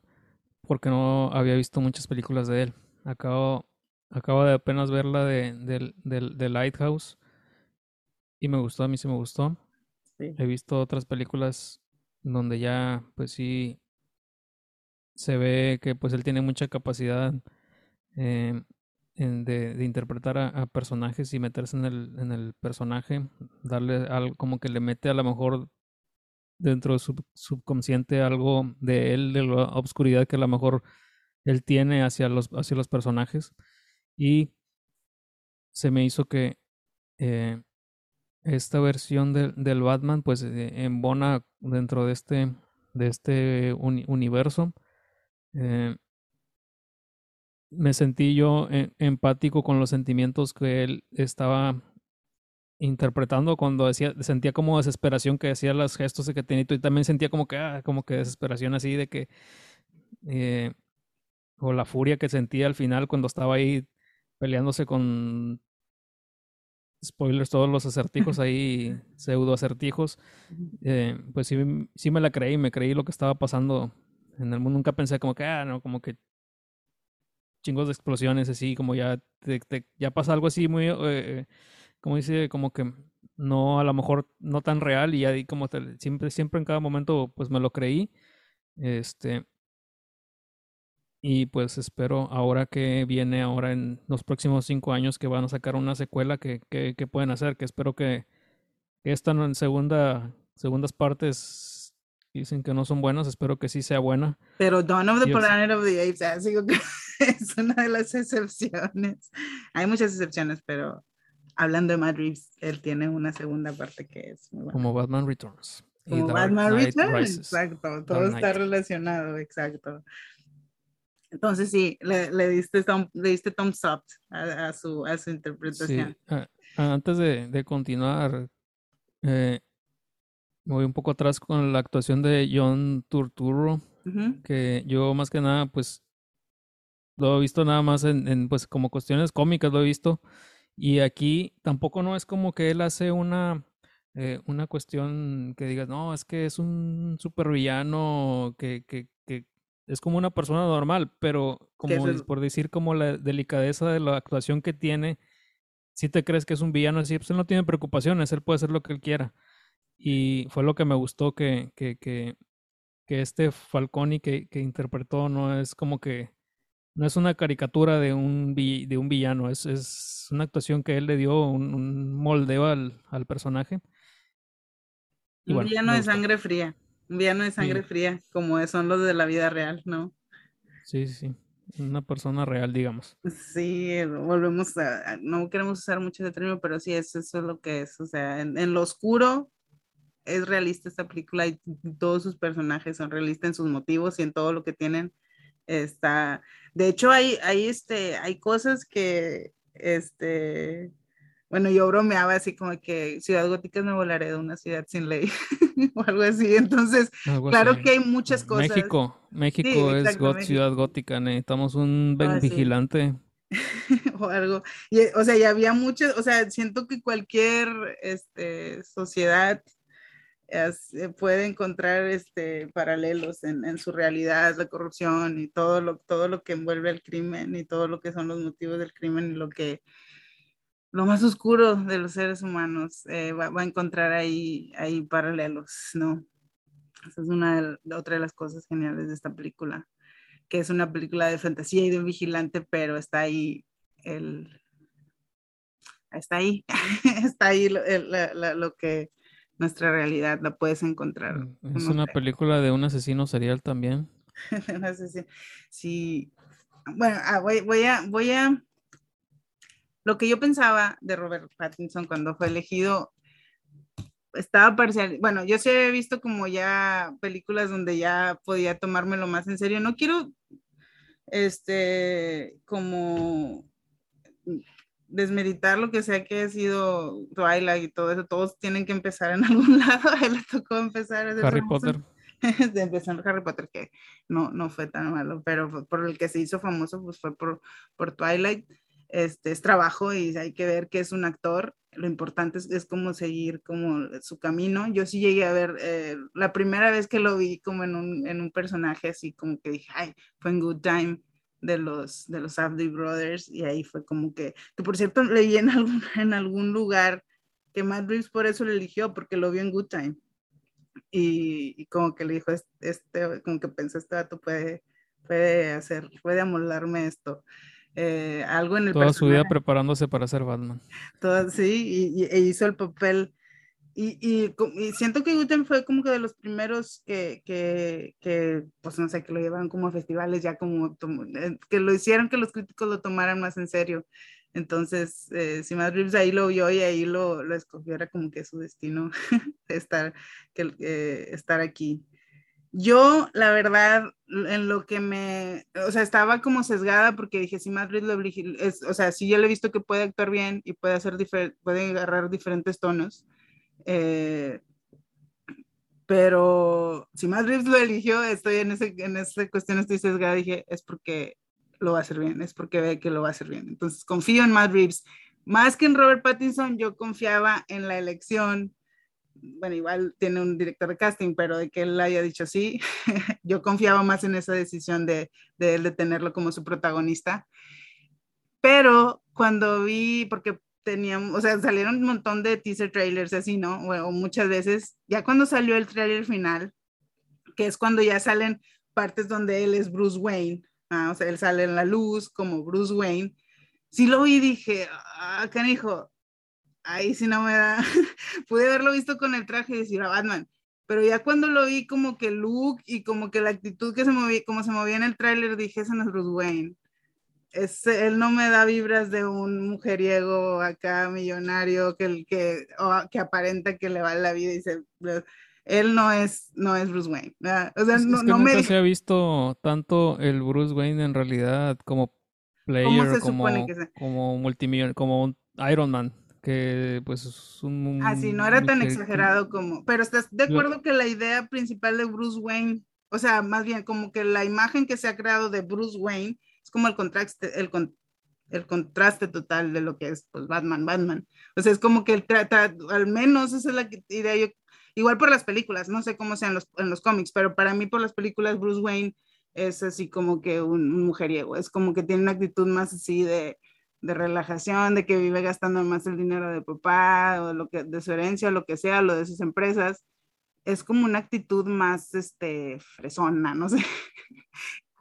S2: porque no había visto muchas películas de él. Acabo, acabo de apenas ver la de, de, Lighthouse y me gustó, a mí sí me gustó. He visto otras películas donde ya, pues sí, se ve que pues él tiene mucha capacidad eh, de, interpretar a, personajes y meterse en el, en el personaje, darle algo como que le mete a lo mejor dentro de su subconsciente algo de él, de la obscuridad que a lo mejor él tiene hacia los, hacia los personajes. Y se me hizo que eh, esta versión del Batman, pues eh, embona dentro de este, de este universo. Eh, me sentí yo empático con los sentimientos que él estaba interpretando cuando decía, sentía como desesperación que hacía los gestos que tenía y también sentía como que, ah, como que desesperación así de que o la furia que sentía al final cuando estaba ahí peleándose con spoilers, todos los acertijos ahí, *laughs* pseudo acertijos, eh, pues sí, sí me la creí, me creí lo que estaba pasando en el mundo. Nunca pensé como que, ah, no, como que chingos de explosiones así, como ya, ya pasa algo así muy, eh, como dice, como que no, a lo mejor no tan real y ahí como siempre, siempre en cada momento pues me lo creí. Este, y pues espero ahora que viene ahora en los próximos cinco años que van a sacar una secuela que, que, pueden hacer, que espero que, esta en segunda, segundas partes dicen que no son buenas, espero que sí sea buena.
S1: Pero Dawn of the Planet of the Apes, ah, que *laughs* es una de las excepciones. Hay muchas excepciones, pero hablando de Matt Reeves, él tiene una segunda parte que es muy buena.
S2: Como Batman Returns.
S1: Como Batman Returns, exacto, todo está relacionado, exacto. Entonces sí, le, le diste, le diste thumbs up a, su, a su interpretación.
S2: Sí. Antes de, de continuar, eh, me voy un poco atrás con la actuación de John Turturro, que yo más que nada, pues, lo he visto nada más en, en, pues, como cuestiones cómicas, lo he visto. Y aquí tampoco no es como que él hace una, eh, una cuestión que digas, no, es que es un supervillano que, que, que, es como una persona normal, pero como por decir como la delicadeza de la actuación que tiene, si te crees que es un villano así, pues él no tiene preocupaciones, él puede hacer lo que él quiera. Y fue lo que me gustó que, que, que, que este Falconi que, que interpretó no es como que, no es una caricatura de un, de un villano, es, es una actuación que él le dio un, moldeo al, al personaje.
S1: un villano de sangre fría. Un villano de sangre fría, como son los de la vida real, ¿no?
S2: Sí, sí, una persona real, digamos.
S1: Sí, volvemos a, no queremos usar mucho ese término, pero sí, eso, eso es lo que es, o sea, en, lo oscuro es realista esta película y todos sus personajes son realistas en sus motivos y en todo lo que tienen está, de hecho hay, hay, este, hay cosas que, este, bueno, yo bromeaba así como que Ciudad Gótica me volaré de una ciudad sin ley *laughs* o algo así. Entonces, claro que hay muchas cosas.
S2: México, México es Ciudad Gótica, necesitamos un ah, vigilante. *laughs*
S1: o algo. Y, o sea, ya había muchas, o sea, siento que cualquier este, sociedad puede encontrar este, paralelos en, en, su realidad, la corrupción y todo lo, todo lo que envuelve el crimen y todo lo que son los motivos del crimen y lo que lo más oscuro de los seres humanos eh, va, a encontrar ahí, ahí paralelos, ¿no? Esa es una de, otra de las cosas geniales de esta película, que es una película de fantasía y de un vigilante, pero está ahí el, está ahí, *laughs* está ahí lo, lo, que nuestra realidad la puedes encontrar.
S2: Mm, es una película de un asesino serial también. *laughs*
S1: un asesino. Sí. Bueno, ah, voy, voy, a, voy a. Lo que yo pensaba de Robert Pattinson cuando fue elegido estaba parcial. Bueno, yo sí he visto como ya películas donde ya podía tomármelo más en serio. No quiero, este, como desmeritar lo que sea que ha sido Twilight y todo eso, todos tienen que empezar en *laughs* algún lado, a él le tocó empezar.
S2: Harry Potter. *laughs*
S1: De empezar Harry Potter, que no, no fue tan malo, pero por el que se hizo famoso, pues fue por, por Twilight. Este es trabajo y hay que ver que es un actor. Lo importante es, es como seguir como su camino. Yo sí llegué a ver, eh, la primera vez que lo vi como en un, en un personaje así como que dije, ay, fue en Good Time de los, de los Abdi Brothers y ahí fue como que, que por cierto leí en algún, *laughs* en algún lugar que Matt Reeves por eso lo eligió, porque lo vio en Good Time. Y, y como que le dijo, este, como que pensé, este dato puede, puede hacer, puede amoldarme esto. Eh, algo en el
S2: Toda su vida preparándose para ser Batman.
S1: Todo, sí, y, e hizo el papel y, y, y, siento que Guten fue como que de los primeros que, que, que, pues no sé, que lo llevaron como a festivales, ya como, eh, que lo hicieron que los críticos lo tomaran más en serio. Entonces, eh, si Matt Reeves ahí lo vio y ahí lo, lo escogió, era como que su destino *laughs* estar, que, eh, estar aquí. Yo, la verdad, en lo que me, o sea, estaba como sesgada porque dije, si Reeves lo, es, o sea, si yo le he visto que puede actuar bien y puede hacer, puede agarrar diferentes tonos, eh, pero si Reeves lo eligió, estoy en, ese, en esa cuestión, estoy sesgada, dije, es porque lo va a hacer bien, es porque ve que lo va a hacer bien. Entonces, confío en Matt Reeves. Más que en Robert Pattinson, yo confiaba en la elección. Bueno, igual tiene un director de casting, pero de que él haya dicho sí, *laughs* yo confiaba más en esa decisión de, de él de tenerlo como su protagonista. Pero cuando vi, porque teníamos, o sea, salieron un montón de teaser trailers así, ¿no? O, muchas veces, ya cuando salió el trailer final, que es cuando ya salen partes donde él es Bruce Wayne, ah, o sea, él sale en la luz como Bruce Wayne, sí lo vi y dije, ah, canijo, ahí sí no me da, *laughs* pude haberlo visto con el traje y decir a Batman, pero ya cuando lo vi como que look y como que la actitud que se movía, como se movía en el tráiler, dije, ese no es Bruce Wayne él no me da vibras de un mujeriego acá millonario que, que, que aparenta que le va la vida y se, él no es, no es Bruce Wayne. O sea, no,
S2: no me... se ha visto tanto el Bruce Wayne en realidad como player, como, como multimillonario, como un Iron Man que pues es un...
S1: Ah, sí, no era tan exagerado como... Pero estás de acuerdo que la idea principal de Bruce Wayne, o sea, más bien como que la imagen que se ha creado de Bruce Wayne es como el contraste, el, el contraste total de lo que es pues, Batman, Batman. O sea, es como que el al menos esa es la idea yo, igual por las películas, no sé cómo sean los, en los cómics, pero para mí por las películas Bruce Wayne es así como que un, mujeriego, es como que tiene una actitud más así de, de relajación, de que vive gastando más el dinero de papá o lo que, de su herencia lo que sea, lo de sus empresas. Es como una actitud más, este, fresona, no sé. *laughs*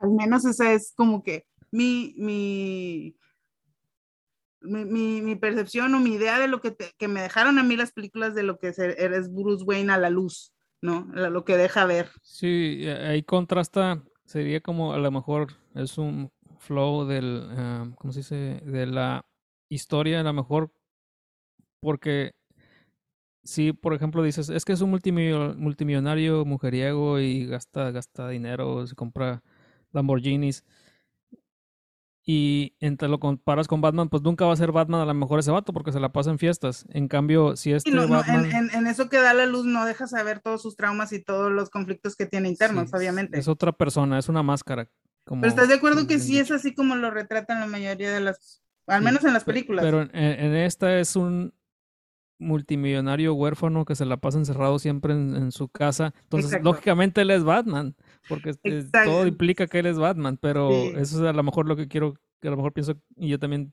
S1: Al menos esa es como que mi, mi, mi, mi, percepción o mi idea de lo que, que, me dejaron a mí las películas de lo que eres Bruce Wayne a la luz, ¿no? Lo que deja ver.
S2: Sí, ahí contrasta, sería como a lo mejor es un flow del, ah, ¿cómo se dice? De la historia, a lo mejor, porque si, por ejemplo, dices, es que es un multimillonario mujeriego y gasta, gasta dinero, se compra Lamborghinis y entre lo comparas con Batman, pues nunca va a ser Batman a lo mejor ese vato porque se la pasa en fiestas. En cambio, si este Batman...
S1: en, eso que da la luz no deja saber todos sus traumas y todos los conflictos que tiene internos, obviamente.
S2: Es otra persona, es una máscara.
S1: Pero estás de acuerdo que sí es así como lo retratan la mayoría de las... Al menos en las películas.
S2: Pero en, esta es un multimillonario huérfano que se la pasa encerrado siempre en, su casa. Entonces, lógicamente él es Batman porque todo implica que él es Batman, pero eso es a lo mejor lo que quiero, que a lo mejor pienso, y yo también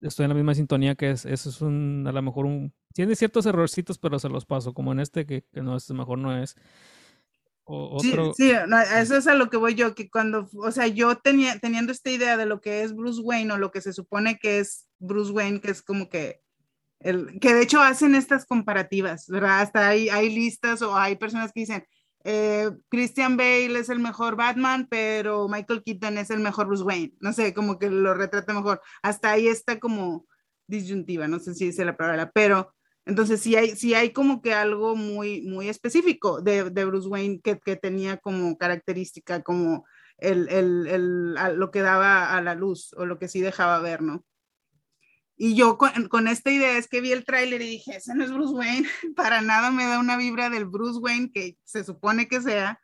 S2: estoy en la misma sintonía que es, eso es un, a lo mejor un, tiene ciertos errorcitos, pero se los paso, como en este que, que no es, mejor no es.
S1: Otro... Sí, sí eso es a lo que voy yo, que cuando, o sea, yo tenía, teniendo esta idea de lo que es Bruce Wayne o lo que se supone que es Bruce Wayne, que es como que el, que de hecho hacen estas comparativas, ¿verdad? Hasta hay, hay listas o hay personas que dicen, eh, Christian Bale es el mejor Batman, pero Michael Keaton es el mejor Bruce Wayne. No sé, como que lo retrata mejor. Hasta ahí está como disyuntiva, no sé si dice la palabra, pero entonces sí hay, sí hay como que algo muy, muy específico de, de Bruce Wayne que, que, tenía como característica, como el, el, el, lo que daba a la luz o lo que sí dejaba ver, ¿no? Y yo con, con, esta idea es que vi el tráiler y dije, ese no es Bruce Wayne, *laughs* para nada me da una vibra del Bruce Wayne que se supone que sea.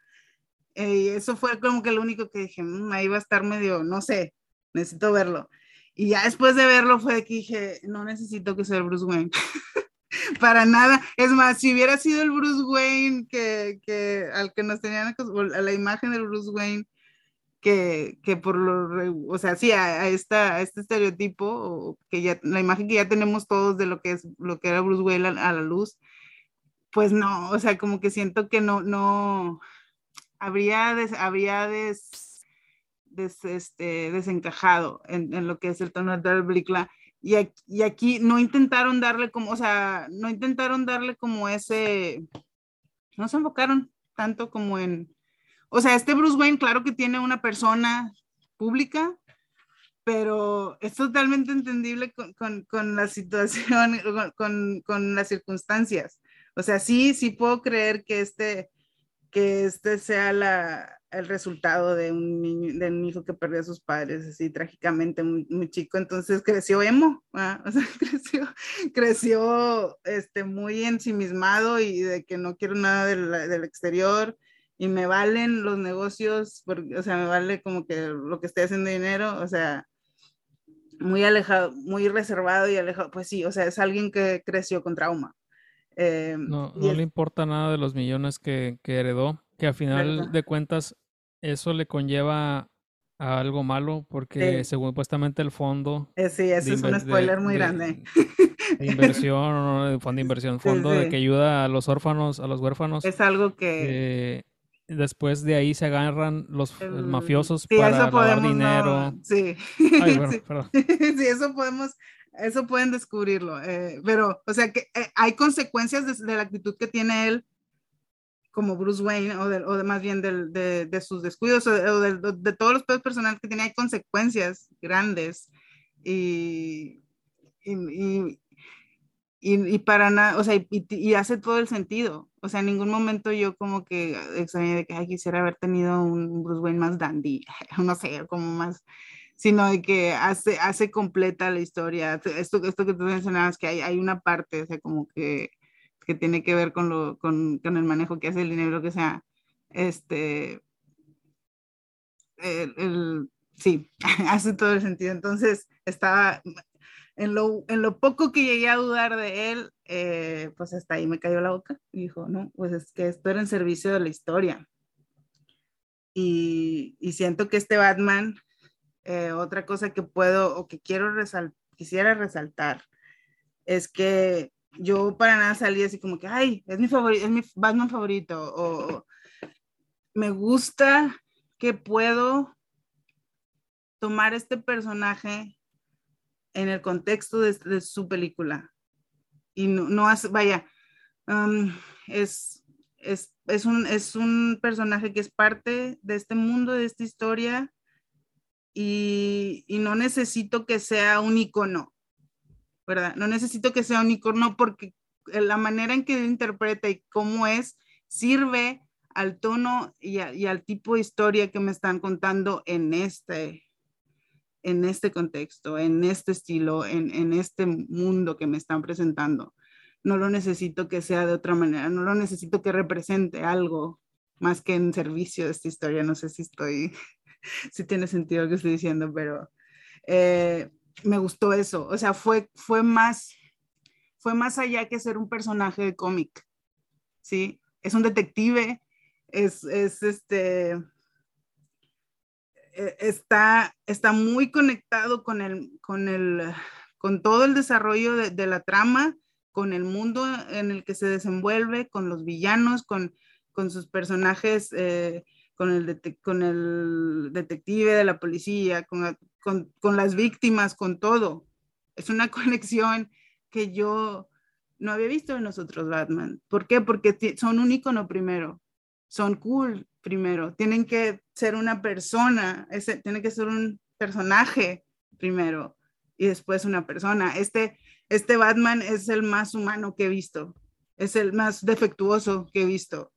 S1: Eh, eso fue como que lo único que dije, mmm, ahí va a estar medio, no sé, necesito verlo. Y ya después de verlo fue que dije, no necesito que sea Bruce Wayne. *laughs* *laughs* para nada. Es más, si hubiera sido el Bruce Wayne que, que al que nos tenían a la imagen del Bruce Wayne que, que por lo, o sea, sí, a, esta, este estereotipo, que ya, la imagen que ya tenemos todos de lo que es, lo que era Bruce Wayne a, la luz, pues no, o sea, como que siento que no, no, habría, des, habría des, des, este, desencajado en, en, lo que es el tono de la. Y aquí, y aquí no intentaron darle como, o sea, no intentaron darle como ese, no se enfocaron tanto como en, o sea, este Bruce Wayne, claro que tiene una persona pública, pero es totalmente entendible con, la situación, *laughs* con, con, las circunstancias. O sea, sí, sí puedo creer que este, que este sea la, el resultado de un, niño, de un hijo que perdió a sus padres así trágicamente muy, muy chico, entonces creció emo, *laughs* o sea, creció, creció este, muy ensimismado y de que no quiero nada del, del exterior y me valen los negocios, porque, o sea, me vale como que lo que esté haciendo dinero, o sea, muy alejado, muy reservado y alejado, pues sí, o sea, es alguien que creció con trauma.
S2: Eh, no, no le importa nada de los millones que, que heredó, que a final de cuentas eso le conlleva a algo malo, porque según supuestamente el fondo...
S1: Eh, sí, eso es un spoiler muy grande. *laughs*
S2: inversión, fondo de inversión, fondo de que ayuda a los órfanos, a los huérfanos.
S1: Es algo que
S2: después de ahí se agarran los mafiosos para lavar dinero.
S1: sí. Ay, *laughs* bueno, sí. Perdón. *laughs* sí, eso podemos, eso pueden descubrirlo. Eh, pero, o sea, que eh, hay consecuencias de, la actitud que tiene él como Bruce Wayne, o de, o de más bien de, de, sus descuidos, o, de, todos los pedos personales que tiene, hay consecuencias grandes. Y, y, y, para nada, o sea, y, y, hace todo el sentido. O sea, en ningún momento yo como que extrañé de que Ay, quisiera haber tenido un Bruce Wayne más dandy, *laughs* no sé, como más, sino de que hace, hace completa la historia. Esto, esto que tú mencionabas, que hay, hay una parte, o sea, como que, que tiene que ver con, lo, con, con el manejo que hace el dinero, que sea. Este, el, el, sí, *laughs* hace todo el sentido. Entonces, estaba, en lo, en lo poco que llegué a dudar de él, eh, pues hasta ahí me cayó la boca y dijo, no, pues es que esto era en servicio de la historia. Y, y siento que este Batman, eh, otra cosa que puedo o que quiero resal quisiera resaltar, es que yo para nada salí así como que, ay, es mi, favorito, es mi Batman favorito, o me gusta que puedo tomar este personaje en el contexto de, su película. Y no, no hace, vaya, um, es, es, es, un, es un personaje que es parte de este mundo, de esta historia, y, y no necesito que sea un icono, ¿verdad? No necesito que sea un icono porque la manera en que interpreta y cómo es, sirve al tono y, y, al tipo de historia que me están contando en este, en este contexto, en este estilo, en, en, este mundo que me están presentando. No lo necesito que sea de otra manera, no lo necesito que represente algo más que en servicio de esta historia. No sé si estoy, *laughs* si tiene sentido lo que estoy diciendo, pero eh, me gustó eso. O sea, fue, fue, más, fue más allá que ser un personaje de cómic. ¿sí? Es un detective, es, es este, eh, está, está muy conectado con, el, con, el, con todo el desarrollo de, la trama, con el mundo en el que se desenvuelve, con los villanos, con, con sus personajes, eh, con, el con el detective de la policía, con, con, con, las víctimas, con todo. Es una *laughs* conexión que yo no había visto en los otros Batman. ¿Por qué? Porque son un icono primero, son cool primero, tienen que ser una persona, ese, tiene que ser un personaje primero y después una persona. Este, este Batman es el más humano que he visto, es el más defectuoso que he visto,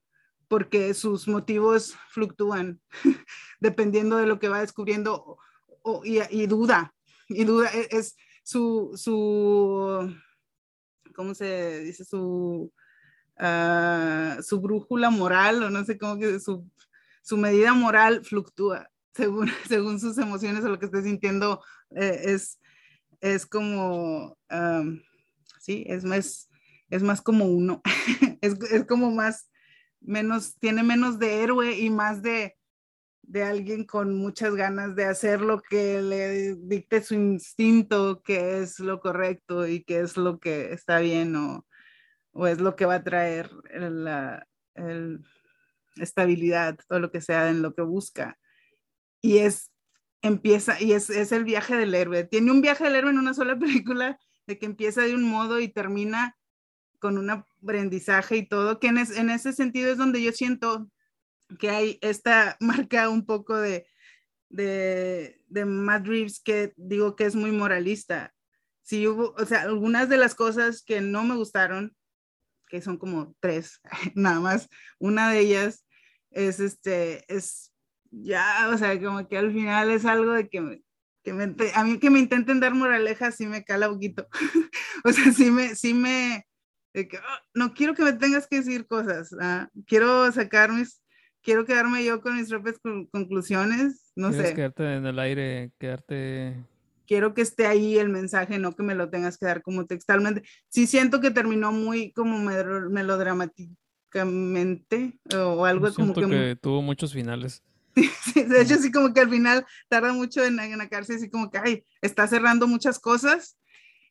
S1: porque sus motivos fluctúan *laughs* dependiendo de lo que va descubriendo y, duda, y duda, e, es, su, su, ¿cómo se dice? Su, uh, su brújula moral, o no sé cómo que su, su medida moral fluctúa según, *laughs* según sus emociones o lo que esté sintiendo, eh, es, es como, um, sí, es más, es más como uno, *laughs* es, es como más, menos, tiene menos de héroe y más de, de alguien con muchas ganas de hacer lo que le dicte su instinto, que es lo correcto y que es lo que está bien o, o es lo que va a traer la estabilidad, todo lo que sea en lo que busca. Y es, empieza, y es, es el viaje del héroe. Tiene un viaje del héroe en una sola *laughs* película, de que empieza de un modo y termina con un aprendizaje y todo, que en, en ese sentido es donde yo siento que hay esta *laughs* marca un poco de, de, de Matt Reeves que digo que es muy moralista. Sí hubo, o sea, algunas de las cosas que no me gustaron, que son como tres, *laughs* nada más, una de ellas es este, es ya, o sea, como que al final es algo de que, que me, a mí que me intenten dar moraleja sí me cala un poquito. *laughs* o sea, sí me, sí me, de que, oh, no quiero que me tengas que decir cosas, ¿ah? quiero sacar mis quiero quedarme yo con mis propias conclusiones, no sé.
S2: quedarte en el aire, quedarte...
S1: Quiero que esté ahí el mensaje, no que me lo tengas que dar como textualmente. Sí siento que terminó muy como melodramáticamente o algo como
S2: que... que tuvo muchos finales. *laughs*
S1: de hecho, sí como que al final tarda mucho en, en así como que, ay, está cerrando muchas cosas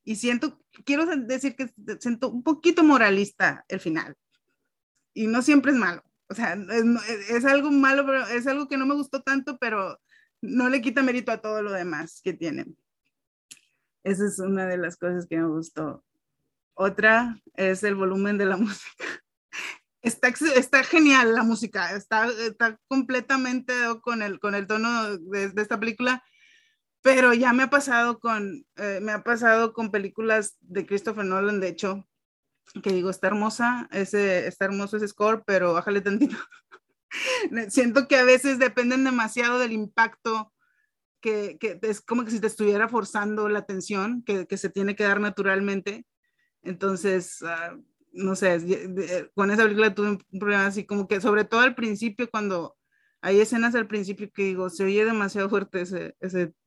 S1: y siento, quiero decir que siento un poquito moralista el final. Y no siempre es malo. O sea, es, algo malo, pero es algo que no me gustó tanto, pero no le quita mérito a todo lo demás que tienen. Esa es una de las cosas que me gustó. Otra es el volumen de la *laughs* música. Está, está genial la música, está, está completamente con el, con el tono de, esta película, pero ya me ha pasado con, eh, me ha pasado con películas de Christopher Nolan, de hecho, que digo, está hermosa, ese, está hermoso ese score, pero bájale tantito. *laughs* Siento que a veces dependen demasiado del impacto, que, que, es como que si te estuviera forzando la atención, que, que se tiene que dar naturalmente. Entonces, uh, no sé, con esa película tuve un problema así como que, sobre todo al principio, cuando hay escenas al principio que digo, se oye demasiado fuerte ese, ese *laughs*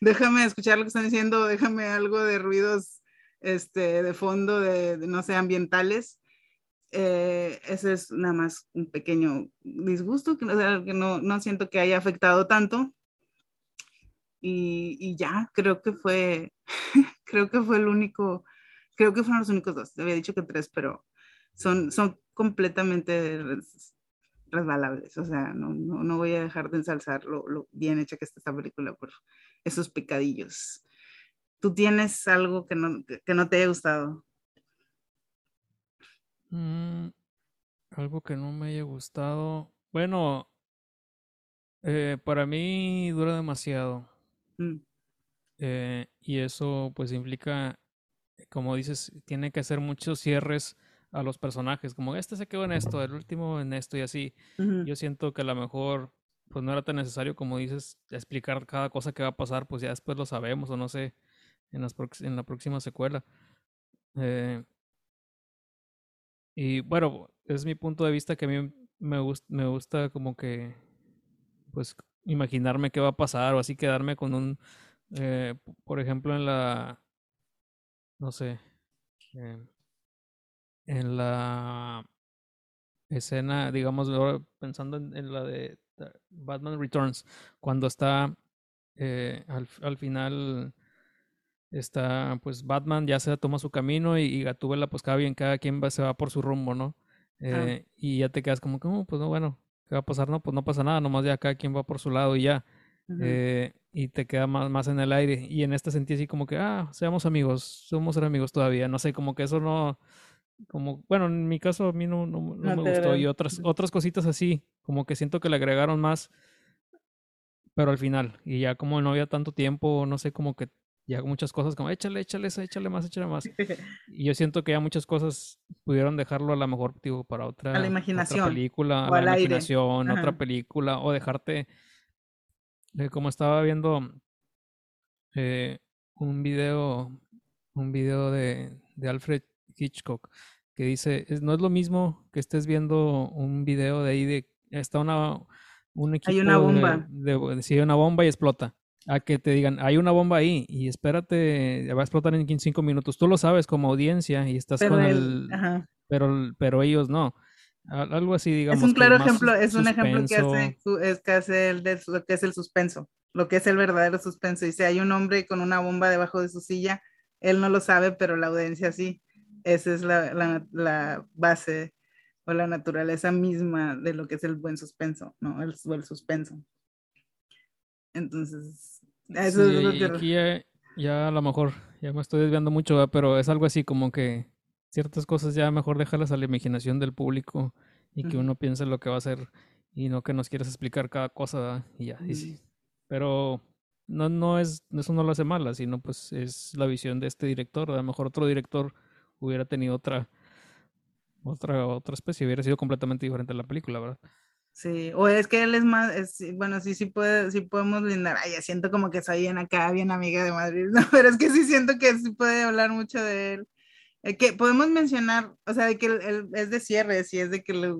S1: déjame escuchar lo que están diciendo, déjame algo de ruidos este, de fondo de, no sé, ambientales. Eh, ese es nada más un pequeño disgusto que, que no, no, siento que haya afectado tanto. Y, y, ya, creo que fue, *laughs* creo que fue el único, creo que fueron los únicos dos. Había dicho que tres, pero son, son completamente resbalables. O sea, no, no, no, voy a dejar de ensalzar lo, lo bien hecha que está esta película por esos pecadillos tú tienes algo que no, que no te haya gustado.
S2: Mm, algo que no me haya gustado. Bueno, eh, para mí dura demasiado. Mm. Eh, y eso pues implica, como dices, tiene que hacer muchos cierres a los personajes, como este se quedó en esto, el último en esto y así. Yo siento que a lo mejor pues no era tan necesario como dices explicar cada cosa que va a pasar, pues ya después lo sabemos o no sé en, las en la próxima secuela. Eh, y bueno, es mi punto de vista que a mí me, gusta me gusta como que, pues, imaginarme qué va a pasar o así quedarme con un, eh, por ejemplo, en la, no sé, eh, en la escena, digamos, pensando en, la de Batman Returns, cuando está al, al final está pues Batman ya se toma su camino y, y Gatúbela pues cada bien, cada quien va, se va por su rumbo, ¿no? Eh, y ya te quedas como, ¿cómo? Pues no, bueno, ¿qué va a pasar? No, pues no pasa nada, nomás ya cada quien va por su lado y ya. eh, y te queda más, más en el aire. Y en este sentí así como que, ah, seamos amigos, somos amigos todavía. No sé, como que eso no, como, bueno, en mi caso a mí no, no, me gustó. Y otras, otras cositas así, como que siento que le agregaron más, pero al final. Y ya como no había tanto tiempo, no sé, como que ya muchas cosas como échale, échale, échale más, échale más. *laughs* Y yo siento que ya muchas cosas pudieron dejarlo a lo mejor, digo, para otra,
S1: a la imaginación,
S2: otra película, a la imaginación, otra película, o dejarte, eh, como estaba viendo eh, un video, un video de, de Alfred Hitchcock que dice, no es lo mismo que estés viendo un video de ahí de, está una, un equipo
S1: Hay una bomba.
S2: De, de, una bomba y explota a que te digan, hay una bomba ahí y espérate, va a explotar en 5 minutos. Tú lo sabes como audiencia y estás con el... Pero, pero ellos no. Algo así, digamos.
S1: Es un claro ejemplo, es un ejemplo que hace, es que hace el de, lo que es el suspenso, lo que es el verdadero suspenso. Dice, hay un hombre con una bomba debajo de su silla, él no lo sabe, pero la audiencia sí. Esa es la, la, la base o la naturaleza misma de lo que es el buen suspenso, ¿no? El, el suspenso. Entonces, eso es lo que...
S2: Aquí ya, a lo mejor, ya me estoy desviando mucho, pero es algo así como que ciertas cosas ya mejor dejarlas a la imaginación del público y que uno piense lo que va a hacer y no que nos quieras explicar cada cosa y ya. sí. Pero no, no es, eso no lo hace mala, sino pues es la visión de este director. A lo mejor otro director hubiera tenido otra, otra, otra especie, hubiera sido completamente diferente a la película, ¿verdad?
S1: Sí, o es que él es más, bueno, sí, sí, puede, sí podemos lindar, ay, ya siento como que soy bien acá, bien amiga de Madrid, *laughs* ¿no? pero es que sí siento que sí puede hablar mucho de él. Eh, que podemos mencionar, o sea, de que él, es de cierre, sí, es de que le,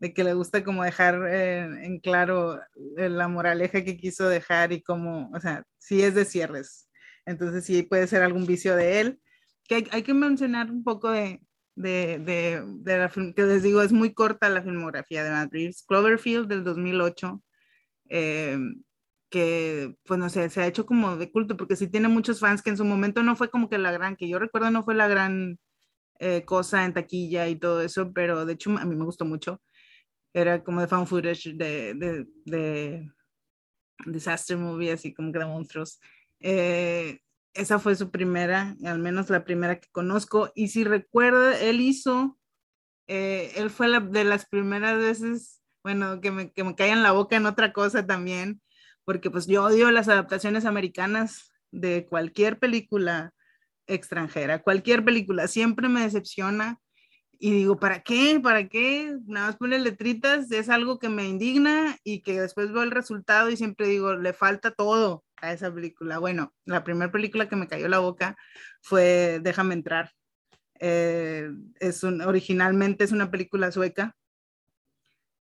S1: de que le gusta como dejar eh, en claro eh, la moraleja que quiso dejar y como, o sea, sí es de cierres. Entonces sí puede ser algún vicio de él. Que hay, hay que mencionar un poco de, de, de, de la que les digo, es muy corta la filmografía de Matt Reeves. Cloverfield del 2008, eh, que pues no sé, se ha hecho como de culto, porque sí tiene muchos fans que en su momento no fue como que la gran, que yo recuerdo no fue la gran eh, cosa en taquilla y todo eso, pero de hecho a mí me gustó mucho. Era como de fan footage de, de, de disaster movie, así como que de monstruos. Eh, esa fue su primera, al menos la primera que conozco. Y si recuerda, él hizo, eh, él fue la, de las primeras veces, bueno, que me, que me caía en la boca en otra cosa también, porque pues yo odio las adaptaciones americanas de cualquier película extranjera, cualquier película, siempre me decepciona. Y digo, ¿para qué? ¿Para qué? Nada más poner letritas, es algo que me indigna y que después veo el resultado y siempre digo, le falta todo a esa película. Bueno, la primera película que me cayó la boca fue Déjame entrar. Eh, es un, originalmente es una película sueca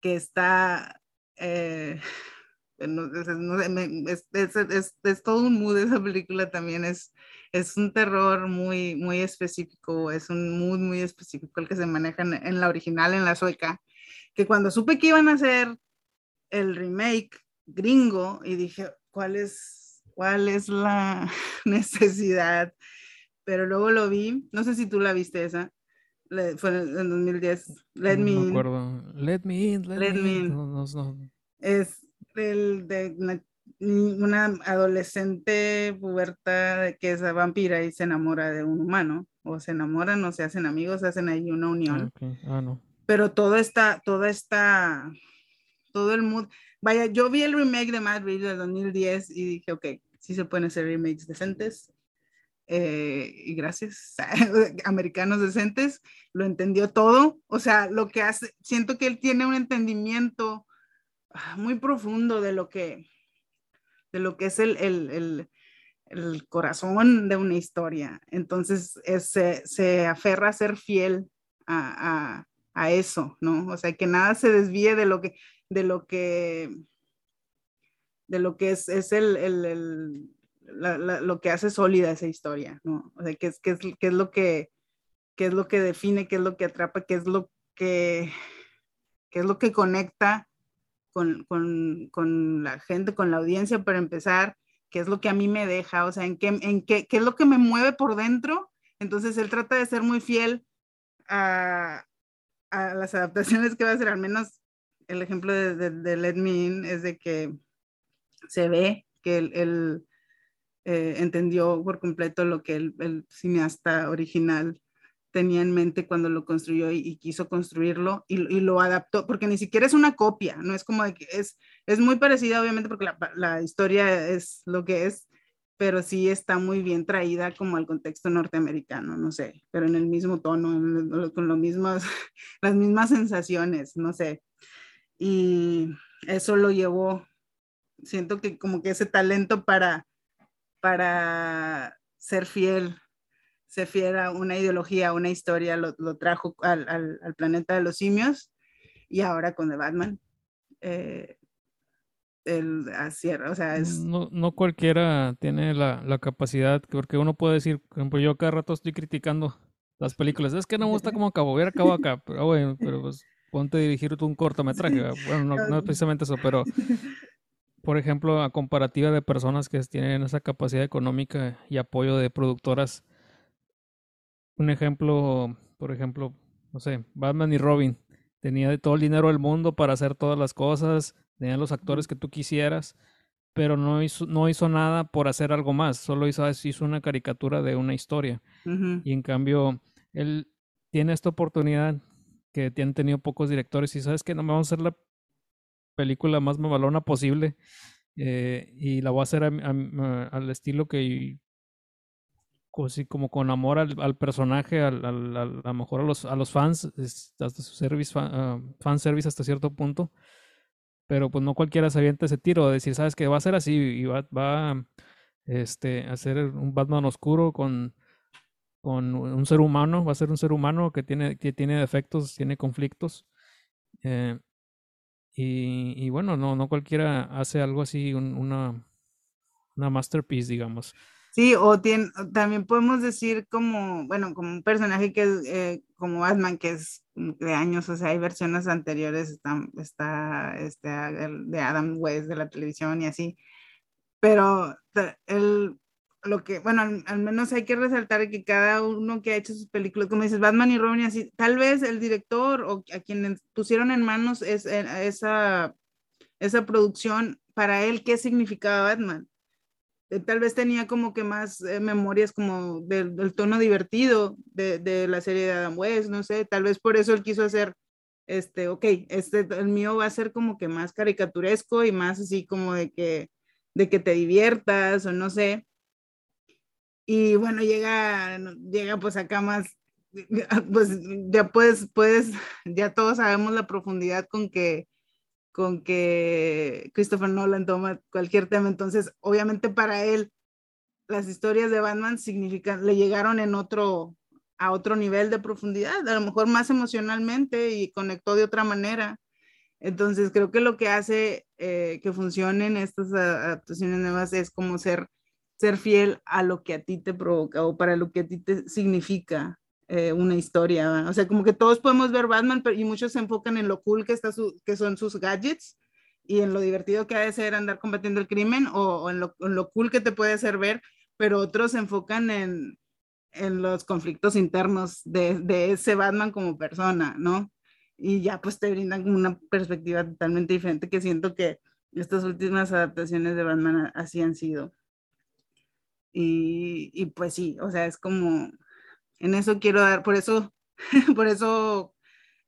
S1: que está... Eh, *sighs* es, es, es, todo un mood esa película también es es un terror muy muy específico es un mood muy específico el que se maneja en, en, la original en la sueca que cuando supe que iban a hacer el remake gringo y dije cuál es cuál es la *laughs* necesidad, pero luego lo vi, no sé si tú la viste esa, fue en 2010, Let Me
S2: In. Let Me In, Let, me, in.
S1: Es el de una, adolescente puberta que es vampira y se enamora de un humano, o se enamoran o se hacen amigos, hacen ahí una unión.
S2: Ah, ah no.
S1: Pero todo está, todo está, todo el mood, Vaya, yo vi el remake de Mad Reeves de 2010 y dije, ok, sí se pueden hacer remakes decentes. Eh, y gracias, *laughs* americanos decentes, lo entendió todo. O sea, lo que hace, siento que él tiene un entendimiento ah, muy profundo de lo que, de lo que es el, el, el, el corazón de una historia. Entonces, se, se, aferra a ser fiel a, a, a, eso, ¿no? O sea, que nada se desvíe de lo que, de lo que, de lo que es, es el, el, el la, la, lo que hace sólida esa historia, ¿no? O sea, qué es, qué es, qué es lo que, qué es lo que define, qué es lo que atrapa, qué es lo que, qué es lo que conecta con, con, con, la gente, con la audiencia, para empezar, qué es lo que a mí me deja, o sea, en qué, en qué, qué es lo que me mueve por dentro. Entonces, él trata de ser muy fiel a, a las adaptaciones que va a hacer, al menos el ejemplo de, de, de Let Me In es de que se ve que él, eh, entendió por completo lo que el, cineasta original tenía en mente cuando lo construyó y, quiso construirlo y, lo adaptó, porque ni siquiera es una copia, no es como es, es muy parecida obviamente porque la, la, historia es lo que es, pero sí está muy bien traída como al contexto norteamericano, no sé, pero en el mismo tono, con lo mismas, *laughs* las mismas sensaciones, no sé. Y eso lo llevó, siento que como que ese talento para, para ser fiel se fiera una ideología, una historia, lo, trajo al, al, planeta de los simios y ahora con The Batman. Eh, el, o sea, es...
S2: No, no cualquiera tiene la, la, capacidad, porque uno puede decir, por ejemplo, yo cada rato estoy criticando las películas, es que no me gusta como acabo, hubiera acabado acá, pero bueno, pero pues ponte a dirigir tú un cortometraje, *laughs* bueno, no, no es precisamente eso, pero *laughs* por ejemplo, a comparativa de personas que tienen esa capacidad económica y apoyo de productoras un ejemplo, por ejemplo, no sé, Batman y Robin. Tenía todo el dinero del mundo para hacer todas las cosas, tenía los actores que tú quisieras, pero no hizo, no hizo nada por hacer algo más, solo hizo, hizo una caricatura de una historia. Y en cambio, él tiene esta oportunidad que tienen tenido pocos directores y sabes que no me vamos a hacer la película más mamalona posible eh, y la voy a hacer al estilo que así como con amor al, personaje, al, a lo mejor a los, a los fans, hasta su service, ah, fan, service hasta cierto punto. Pero pues no cualquiera se avienta ese tiro de decir, sabes que va a ser así y va, va este, a ser un Batman oscuro con, con un ser humano, va a ser un ser humano que tiene, que tiene defectos, tiene conflictos. Eh, y, y, bueno, no, no cualquiera hace algo así, una, una masterpiece, digamos.
S1: Sí, o tiene, también podemos decir como, bueno, como un personaje que es eh, como Batman, que es de años, o sea, hay versiones anteriores, está, está este, de Adam West de la televisión y así, pero el, lo que, bueno, al, menos hay que resaltar que cada uno que ha hecho sus películas, como dices, Batman y Robin así, tal vez el director o a quien pusieron en manos es, eh, esa, esa producción, para él, ¿qué significaba Batman? Eh, tal vez tenía como que más eh, memorias como del, tono divertido de, la serie de Adam West, no sé, tal vez por eso él quiso hacer, este, ok, este, el mío va a ser como que más caricaturesco y más así como de que, de que te diviertas o no sé. Y bueno, llega, llega pues acá más, *laughs* pues ya puedes, puedes, ya todos sabemos la profundidad con que con que Christopher Nolan toma cualquier tema. Entonces, obviamente para él, las historias de Batman significan, le llegaron en otro, a otro nivel de profundidad, a lo mejor más emocionalmente y conectó de otra manera. Entonces, creo que lo que hace eh, que funcionen estas adaptaciones nuevas es como ser, ser fiel a lo que a ti te provoca o para lo que a ti te significa eh, una historia. O sea, como que todos podemos ver Batman y muchos se enfocan en lo cool que, está su, que son sus gadgets y en lo divertido que ha de ser andar combatiendo el crimen o, en, lo, en, lo, cool que te puede hacer ver, pero otros se enfocan en, en los conflictos internos de, de, ese Batman como persona, ¿no? Y ya pues te brindan una perspectiva totalmente diferente que siento que estas últimas adaptaciones de Batman así han sido. Y, y pues sí, o sea, es como, en eso quiero dar, por eso, *laughs* por eso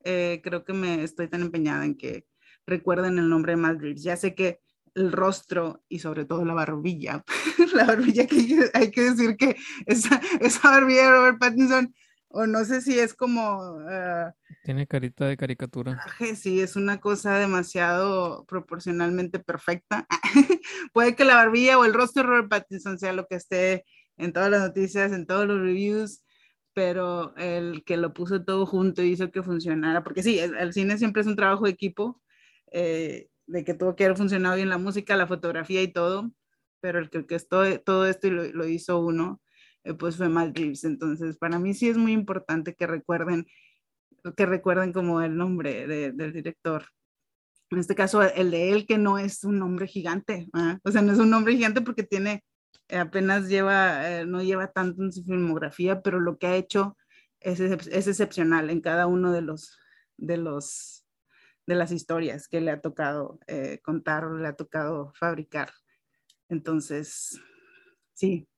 S1: eh, creo que me estoy tan empeñada en que recuerden el nombre de Madrid. Ya sé que el rostro y sobre todo la barbilla, *laughs* la barbilla que hay que decir que esa, esa barbilla de Robert Pattinson, o no sé si es como... Ah,
S2: Tiene carita de caricatura.
S1: Sí, es una cosa demasiado proporcionalmente perfecta. *laughs* Puede que la barbilla o el rostro de Robert Pattinson sea lo que esté en todas las noticias, en todos los reviews, pero el que lo puso todo junto y hizo que funcionara, porque sí, el, cine siempre es un trabajo de equipo, eh, de que tuvo que haber funcionado bien la música, la fotografía y todo, pero el que, que todo, todo esto y lo, hizo uno, pues fue Matt Reeves. Entonces, para mí sí es muy importante que recuerden, que recuerden como el nombre del director. En este caso, el de él, que no es un nombre gigante, o sea, no es un nombre gigante porque tiene apenas lleva, eh, no lleva tanto en su filmografía, pero lo que ha hecho es, excepcional en cada uno de los, de los, de las historias que le ha tocado eh, contar le ha tocado fabricar. Entonces, sí,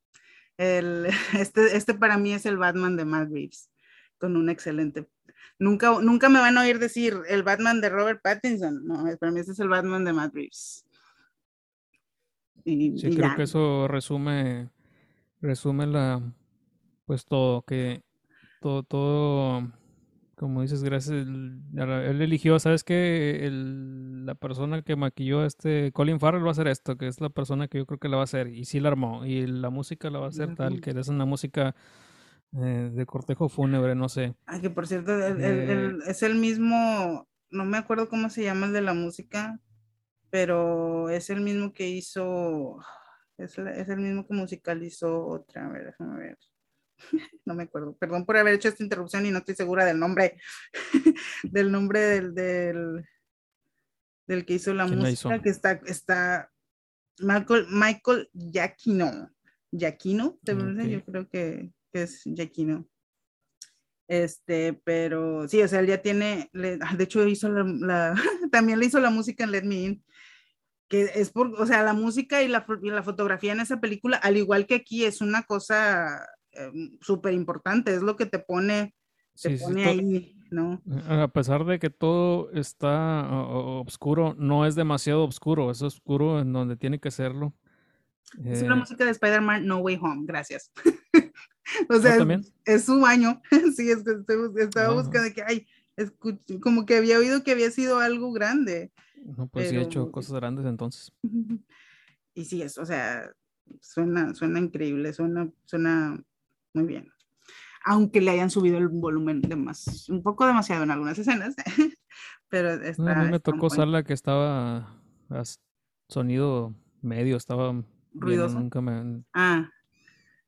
S1: el, *laughs* este, este para mí es el Batman de Matt Reeves, con un excelente... Nunca, nunca me van a oír decir el Batman de Robert Pattinson, no, para mí este es el Batman de Matt Reeves.
S2: Y, sí, creo que eso resume, resume la, pues todo, que todo, todo como dices, gracias. Él, eligió, ¿sabes qué? la persona que maquilló a este Colin Farrell va a hacer esto, que es la persona que yo creo que la va a hacer. Y sí la armó. Y la música la va a hacer tal, que es una música eh, de cortejo fúnebre, no sé.
S1: Ah, que por cierto, eh, es el mismo, no me acuerdo cómo se llama el de la música, pero es el mismo que hizo, es, es el mismo que musicalizó otra, a ver, déjame ver. *laughs* no me acuerdo, perdón por haber hecho esta interrupción y no estoy segura del nombre, *laughs* del nombre del, del, que hizo la música, que está, está Michael, Michael Giacchino, Giacchino, yo creo que, es Giacchino. Este, pero sí, o sea, él ya tiene, ah, de hecho hizo la, *laughs* también le hizo la música en Let Me In, que es por, o sea, la música y la, y la fotografía en esa película, al igual que aquí, es una cosa Em, súper importante, es lo que te pone, te pone ahí, ¿no?
S2: A pesar de que todo está oscuro, no es demasiado oscuro, es oscuro en donde tiene que serlo.
S1: Es una eh, música de Spider-Man No Way Home, gracias. *laughs* o sea, es, su baño. *laughs* sí, es que estaba ah. buscando que, ay, como que había oído que había sido algo grande.
S2: No, pues sí, he hecho cosas grandes entonces. *laughs*
S1: Y sí, es, o sea, suena, suena increíble, suena, suena muy bien. Aunque le hayan subido el volumen de más, un poco demasiado en algunas escenas, *laughs* pero está,
S2: a mí me tocó sala que estaba sonido medio, estaba ruidoso. nunca me...
S1: Ah,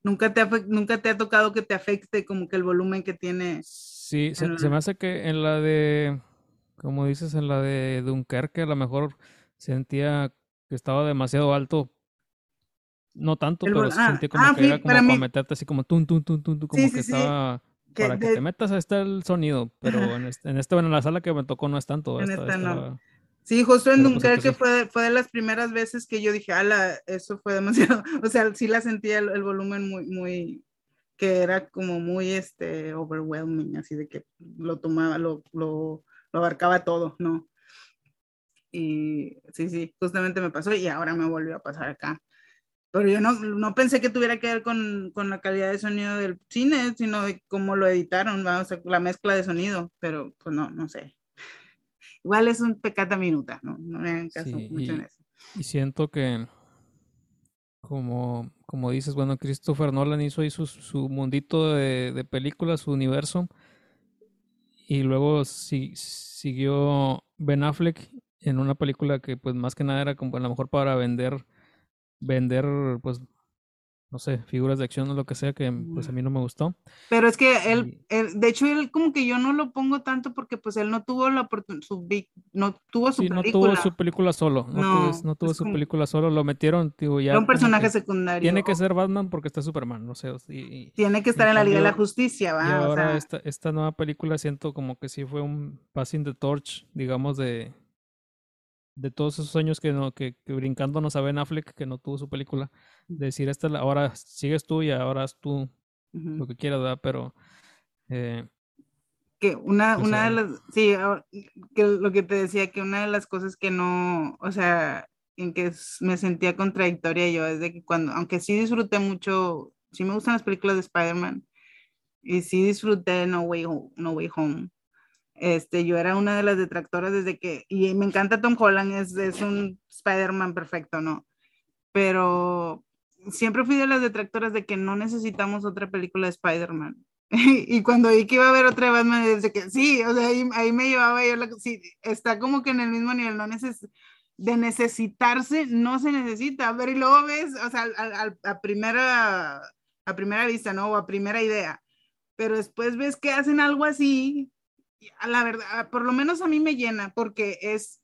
S1: nunca te, nunca te ha tocado que te afecte como que el volumen que tiene.
S2: Sí, se, me hace que en la de, como dices, en la de Dunkerque a lo mejor sentía que estaba demasiado alto no tanto, pero ah, sentí como ah, que era como para, meterte así como tum, tum, tum, tum, como que estaba... para que te metas ahí está el sonido, pero en este, en este, bueno, en la sala que me tocó no es tanto. En esta, no.
S1: Sí, justo en Dunkerque que fue, fue de las primeras veces que yo dije, ala, eso fue demasiado, *laughs* o sea, sí la sentía el, volumen muy, muy, que era como muy, este, overwhelming, así de que lo tomaba, lo, lo, lo abarcaba todo, ¿no? Y sí, sí, justamente me pasó y ahora me volvió a pasar acá. Pero yo no, no pensé que tuviera que ver con, con, la calidad de sonido del cine, sino de cómo lo editaron, vamos a, la mezcla de sonido, pero pues no, no sé. Igual es un pecata minuta, ¿no? No me hagan caso mucho y, en eso.
S2: Y siento que, como, como dices, bueno, Christopher Nolan hizo ahí su, su mundito de, de películas, su universo, y luego si, siguió Ben Affleck en una película que pues más que nada era como a lo mejor para vender vender, pues, no sé, figuras de acción o lo que sea, que pues a mí no me gustó.
S1: Pero es que él, de hecho, él como que yo no lo pongo tanto porque pues él no tuvo la oportunidad, su no tuvo su película.
S2: no tuvo su película solo, no, tuvo, su película solo, lo metieron, digo, ya.
S1: un personaje secundario.
S2: Tiene que ser Batman porque está Superman, no sé. Y,
S1: tiene que estar en la Liga de la Justicia, va.
S2: Y ahora esta, esta nueva película siento como que sí fue un passing the torch, digamos, de de todos esos años que, no, que, que brincándonos a Ben Affleck, que no tuvo su película, decir, esta, ahora sigues tú y ahora haz tú lo que quieras, ¿verdad? Pero... Eh,
S1: que una, una de las, sí, que lo que te decía, que una de las cosas que no, o sea, en que me sentía contradictoria yo es de que cuando, aunque sí disfruté mucho, sí me gustan las películas de Spider-Man, y sí disfruté No Way, no Way Home, este, yo era una de las detractoras desde que, y me encanta Tom Holland, es, es un Spider-Man perfecto, ¿no? Pero siempre fui de las detractoras de que no necesitamos otra película de Spider-Man. *laughs* y cuando vi que iba a haber otra de Batman, desde que sí, o sea, ahí, ahí me llevaba yo, la, sí, está como que en el mismo nivel, no neces de necesitarse, no se necesita. A ver, y luego ves, o sea, a, a, primera, a primera vista, ¿no? O a primera idea. Pero después ves que hacen algo así la verdad, por lo menos a mí me llena porque es,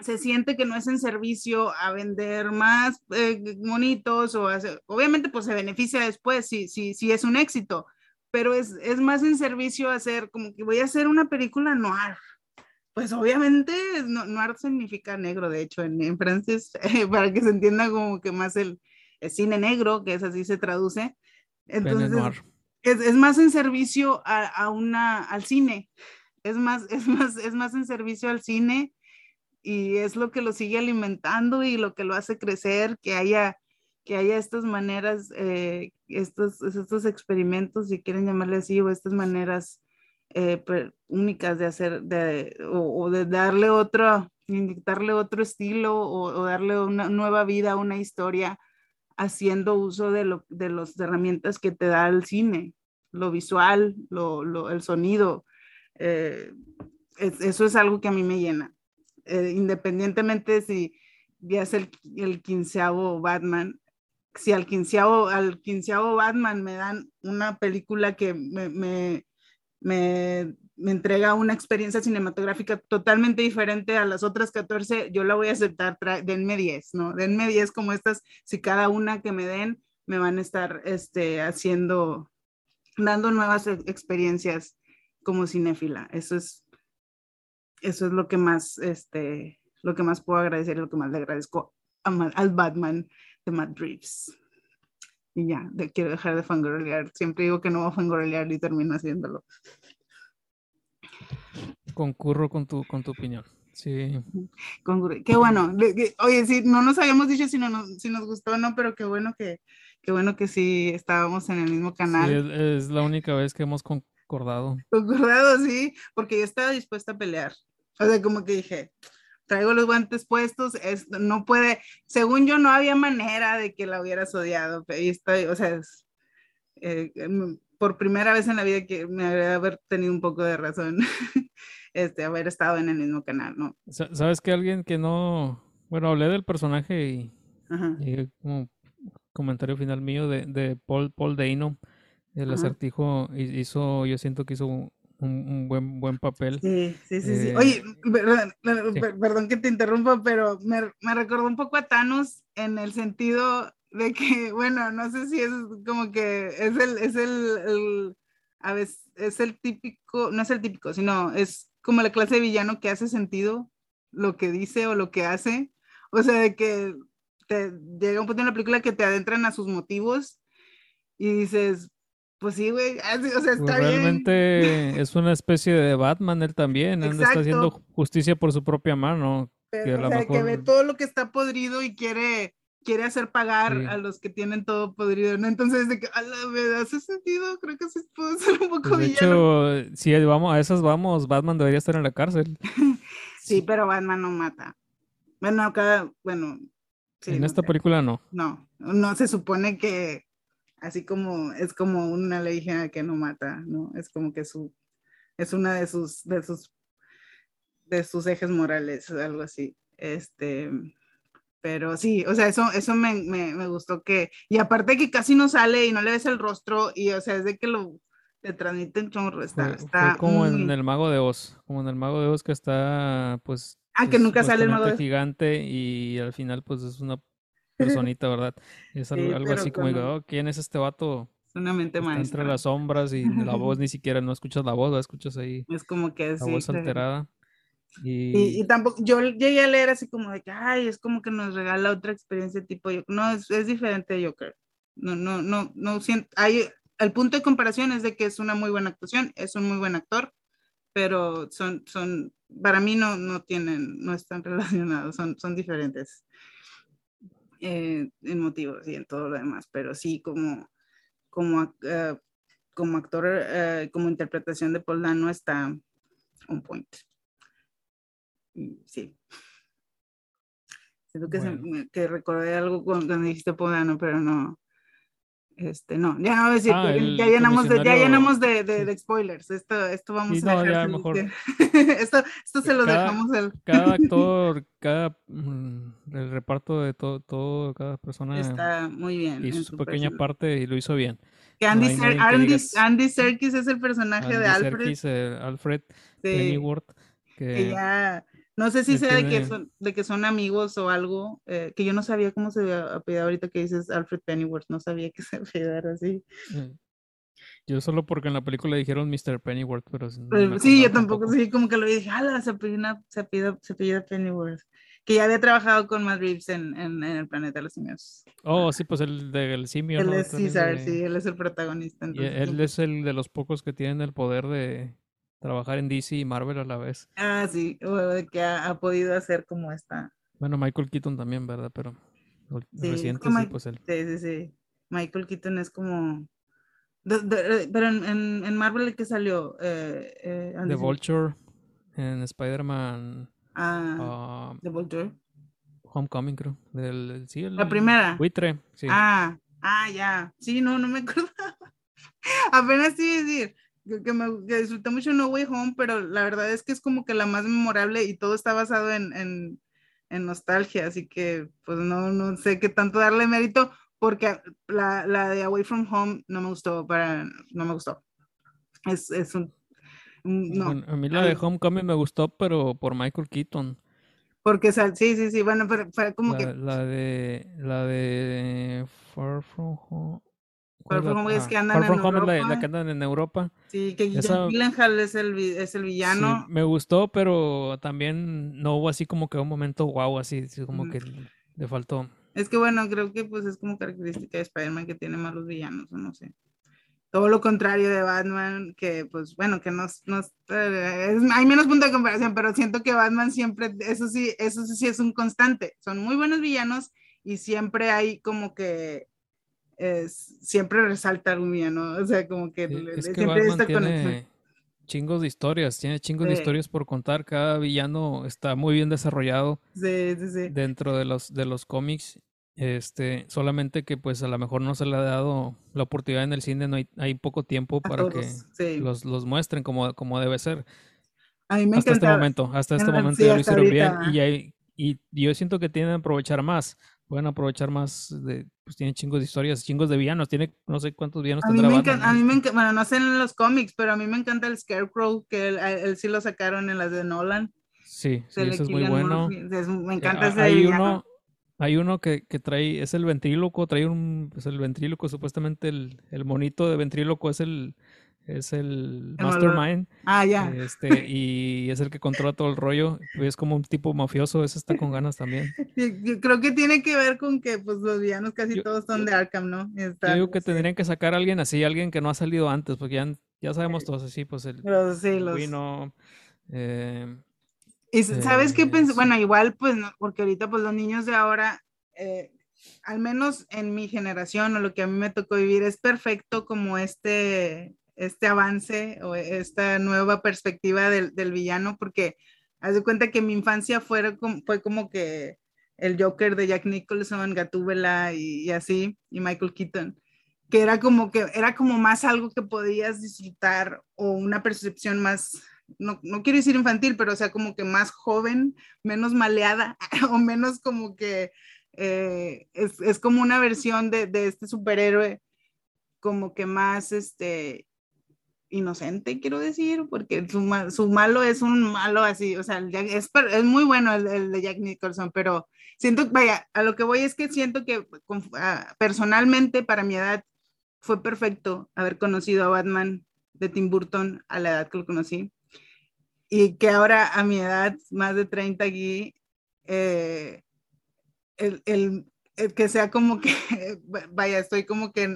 S1: se siente que no es en servicio a vender más eh, monitos o obviamente pues se beneficia después si, si, si es un éxito, pero es, es más en servicio a hacer como que voy a hacer una película noir, pues obviamente noir significa negro, de hecho, en, en francés, *laughs* para que se entienda como que más el, cine negro, que es así se traduce. Entonces, es, más en servicio a, a, una, al cine, es más, *laughs* es, más, es más en servicio al cine y es lo que lo sigue alimentando y lo que lo hace crecer, que haya, que haya estas maneras, eh, estos, estos experimentos, si quieren llamarle así, o estas maneras eh, únicas de hacer, de, o, de darle otro, inyectarle otro estilo o, darle una nueva vida a una historia haciendo uso de, lo, de las herramientas que te da el cine, lo visual, el sonido. Eh, eso es algo que a mí me llena. Eh, independientemente si ya es el, el quinceavo Batman, si al quinceavo, al quinceavo Batman me dan una película que me, me, entrega una experiencia cinematográfica totalmente diferente a las otras 14, yo la voy a aceptar, denme 10, ¿no? Denme 10 como estas, si cada una que me den me van a estar este, haciendo, dando nuevas experiencias como cinéfila. Eso es eso es lo que más, este, lo que más puedo agradecer y lo que más le agradezco al Batman de Matt Reeves. Y ya, quiero dejar de fangirlear. Siempre digo que no voy a fangirlear y termino haciéndolo.
S2: Concurro con tu, con tu opinión. Sí.
S1: Qué bueno. Oye, sí, no nos habíamos dicho si, no, si nos gustó o no, pero qué bueno que, qué bueno que sí estábamos en el mismo canal.
S2: es, la única vez que hemos concordado.
S1: Concordado, sí, porque yo estaba dispuesta a pelear. O sea, como que dije, traigo los guantes puestos, es, no puede, según yo no había manera de que la hubieras odiado, y estoy, o sea, eh, em, por primera vez en la vida que me agrada haber tenido un poco de razón, *laughs* este, haber estado en el mismo canal, ¿no?
S2: ¿Sabes que alguien que no, bueno, hablé del personaje y, como comentario final mío de, de Paul, Paul Dano, el acertijo hizo, yo siento que hizo un, buen, buen papel.
S1: Sí, sí, sí. sí. Eh, Oye, perdón, que te interrumpa, pero me, me, recordó un poco a Thanos en el sentido de que, bueno, no sé si es como que es el, es el, a veces, es el típico, no es el típico, sino es como la clase de villano que hace sentido lo que dice o lo que hace. O sea, de que te llega un punto en la película que te adentran a sus motivos y dices, pues sí, güey. Ah, o sea, está
S2: pues realmente es una especie de Batman él también. Él está haciendo justicia por su propia mano.
S1: que, o sea, que ve todo lo que está podrido y quiere, quiere hacer pagar a los que tienen todo podrido, ¿no? Entonces, de que, a la verdad, hace sentido. Creo que sí puede *laughs* ser un poco
S2: de
S1: villano.
S2: hecho, si vamos, a esas vamos, Batman debería estar en la cárcel. *laughs*
S1: sí, pero Batman no mata. Bueno, acá, bueno.
S2: en esta película no.
S1: No, no se supone que así como es como una ley que no mata, ¿no? Es como que su, es una de sus, de sus, de sus ejes morales, algo así. Este, pero sí, o sea, eso, eso me, me, me, gustó que, y aparte que casi no sale y no le ves el rostro, y o sea, es de que lo te transmiten chorro, está, está
S2: como en el Mago de Oz, como en el Mago de Oz que está, pues,
S1: Ah, que nunca sale el mago de
S2: gigante y al final pues es una *laughs* personita, ¿verdad? Es algo, así como, oh, ¿quién es este vato?
S1: Es una mente maestra.
S2: Entre las sombras y la voz ni siquiera, no escuchas la voz, la escuchas ahí. *laughs*
S1: Es como que
S2: La voz alterada.
S1: Y... Y, tampoco, yo llegué a leer así como de que, ay, es como que nos regala otra experiencia tipo yo No, es, es diferente de Joker. No, no, no, no siento, hay, el punto de comparación es de que es una muy buena actuación, es un muy buen actor, pero son, son, para mí no, no tienen, no están *laughs* relacionados, son, son diferentes eh, en motivos y en todo lo demás, pero sí como, como, uh, como actor, uh, como interpretación de Paul Dano está on point. Sí. Siento que, bueno. se, que recordé algo cuando dijiste Paul Dano, pero no, este, no, ya no voy a decir, ah, ya, llenamos de, ya llenamos de, de, de, spoilers. Esto, esto vamos
S2: sí, a no, ya mejor. *laughs*
S1: esto, esto se lo
S2: cada,
S1: dejamos el...
S2: cada *laughs* actor, cada mm, el reparto de todo, todo, cada persona
S1: está muy bien.
S2: Hizo su, pequeña persona. parte y lo hizo bien.
S1: Que Andy, no Ser Andy, digas, Andy, Serkis es el personaje
S2: Andy
S1: de Alfred.
S2: Serkis, eh, Alfred sí, Pennyworth.
S1: Que, que ya no sé si sea de que, son, de que son amigos o algo, eh, que yo no sabía cómo se apellidaba ahorita que dices Alfred Pennyworth, no sabía que se *laughs* apellidara así. Mm.
S2: Yo solo porque en la película dijeron Mr. Pennyworth, pero...
S1: sí, yo tampoco, sí, como que lo dije, ala, se pide se pide, se pide Pennyworth. Que ya había trabajado con Matt Reeves en, en, el planeta de los simios.
S2: Oh, sí, pues el del simio.
S1: Él es César, sí, él es el protagonista.
S2: y él es el de los pocos que tienen el poder de trabajar en DC y Marvel a la vez.
S1: Ah, sí, que ha, ha podido hacer como esta.
S2: Bueno, Michael Keaton también, ¿verdad? Pero
S1: sí, reciente sí, pues él. Sí, sí, sí. Michael Keaton es como pero en, en, Marvel, ¿qué salió? Eh,
S2: eh, The Vulture, en Spider-Man.
S1: Ah, uh, The Vulture.
S2: Homecoming, creo. Del, sí,
S1: la primera.
S2: Buitre, sí.
S1: Ah, ah, ya. Sí, no, no me *laughs* acordaba. Apenas sí decir que, me que disfruté mucho No Way Home, pero la verdad es que es como que la más memorable y todo está basado en, en, en nostalgia, así que pues no, no sé qué tanto darle mérito, porque la, la, de Away from Home no me gustó, para, no me gustó. Es, es un... No.
S2: a mí la de Homecoming me gustó, pero por Michael Keaton.
S1: Porque, sí, sí, sí, bueno, pero, como que...
S2: La de, la de Far From Home.
S1: Far From Home es que andan
S2: en Europa. Es la, que andan en Europa.
S1: Sí, que Esa... Gyllenhaal es el, es el villano.
S2: Sí, me gustó, pero también no hubo así como que un momento guau, así, como que le faltó.
S1: Es que bueno, creo que pues es como característica de Spider-Man que tiene malos villanos, o no sé. Todo lo contrario de Batman, que pues bueno, que no, no eh, hay menos punto de comparación, pero siento que Batman siempre, eso sí, eso sí es un constante. Son muy buenos villanos y siempre hay como que siempre resalta algún villano, o sea, como que, siempre
S2: esta conexión chingos de historias, tiene chingos de historias por contar. Cada villano está muy bien desarrollado dentro de los, de los cómics. Este, solamente que pues a lo mejor no se le ha dado la oportunidad en el cine, no hay, hay poco tiempo para que los, los, muestren como, como debe ser.
S1: A mí me
S2: hasta este momento, hasta este momento ya lo hicieron bien y, hay, y yo siento que tienen que aprovechar más pueden aprovechar más de, pues tiene chingos de historias, chingos de villanos, tiene no sé cuántos villanos
S1: a mí me encanta, A mí me encanta, bueno, no sé en los cómics, pero a mí me encanta el Scarecrow, que él, sí lo sacaron en las de Nolan.
S2: Sí, sí eso es muy bueno. me
S1: encanta ese
S2: hay uno, hay uno que, que, trae, es el ventríloco, trae un, es el ventríloco, supuestamente el, el monito de ventríloco es el, es el, mastermind.
S1: Ah, ya.
S2: Este, y es el que controla todo el rollo. Es como un tipo mafioso, ese está con ganas también. *laughs*
S1: Yo creo que tiene que ver con que pues los villanos casi todos son de Arkham, ¿no?
S2: yo digo que tendrían que sacar a alguien así, alguien que no ha salido antes, porque ya, ya sabemos todos así, pues el
S1: los, sí,
S2: eh,
S1: y sabes qué pensé, bueno, igual pues, porque ahorita pues los niños de ahora, eh, al menos en mi generación o lo que a mí me tocó vivir, es perfecto como este este avance o esta nueva perspectiva del, del villano, porque haz de cuenta que mi infancia fue fue como que el Joker de Jack Nicholson, Gatúbela y, así, y Michael Keaton, que era como que era como más algo que podías disfrutar o una percepción más, no, no quiero decir infantil, pero o sea, como que más joven, menos maleada *laughs* o menos como que eh, es, es, como una versión de, de, este superhéroe como que más este inocente, quiero decir, porque su, malo es un malo así, o sea, es, muy bueno el, de Jack Nicholson, pero siento, vaya, a lo que voy es que siento que ah, personalmente para mi edad fue perfecto haber conocido a Batman de Tim Burton a la edad que lo conocí y que ahora a mi edad, más de 30 aquí, eh, el, que sea como que, *laughs* vaya, estoy como que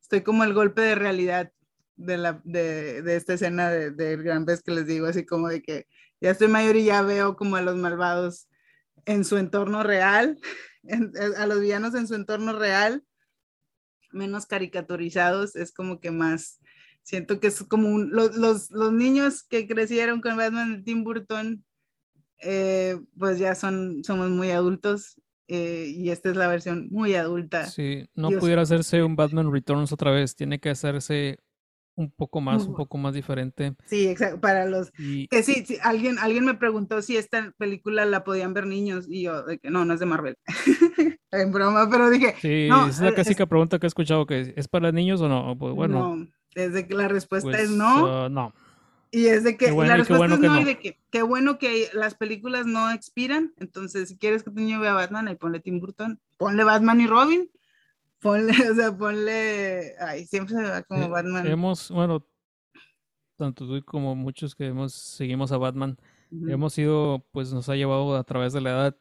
S1: estoy como el golpe de realidad de, la, de, de esta escena del de gran vez que les digo, así como de que ya estoy mayor y ya veo como a los malvados en su entorno real, *laughs* a los villanos en su entorno real, menos caricaturizados, es como que más, siento que es como un, los, los, los, niños que crecieron con Batman de Tim Burton, eh, pues ya son, somos muy adultos eh, y esta es la versión muy adulta.
S2: Sí, no pudiera hacerse un Batman Returns otra vez, tiene que hacerse un poco más, un poco más diferente.
S1: Sí, exacto, para los que sí, alguien, alguien me preguntó si esta película la podían ver niños y yo de que no, no es de Marvel. *laughs* en broma, pero dije,
S2: sí,
S1: no,
S2: es la clásica pregunta que he escuchado que es para niños o no, pues bueno.
S1: No, desde que la respuesta es pues, no.
S2: Uh, no.
S1: Y es de que la respuesta es no, y de que qué bueno que las películas no expiran. Entonces, si quieres que tu niño vea Batman, ahí ponle Tim Burton, ponle Batman y Robin Ponle, *laughs* o sea, ponle, ay, siempre se va como
S2: Eh,
S1: Batman.
S2: Hemos, bueno, tanto tú como muchos que hemos, seguimos a Batman, hemos ido, pues nos ha llevado a través de la edad.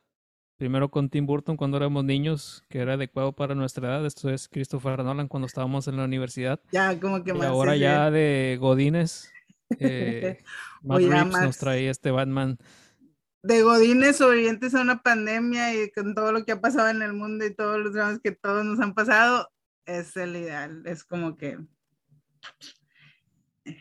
S2: Primero con Tim Burton cuando éramos niños, que era adecuado para nuestra edad. Esto es Christopher Nolan cuando estábamos en la universidad.
S1: Ya, como que
S2: Y
S1: más.
S2: ahora ya de Godines, *laughs* eh, Matt Reeves nos trae este Batman.
S1: De Godines sobrevivientes a una pandemia y con todo lo que ha pasado en el mundo y todos los dramas que todos nos han pasado, es el ideal. Es como que.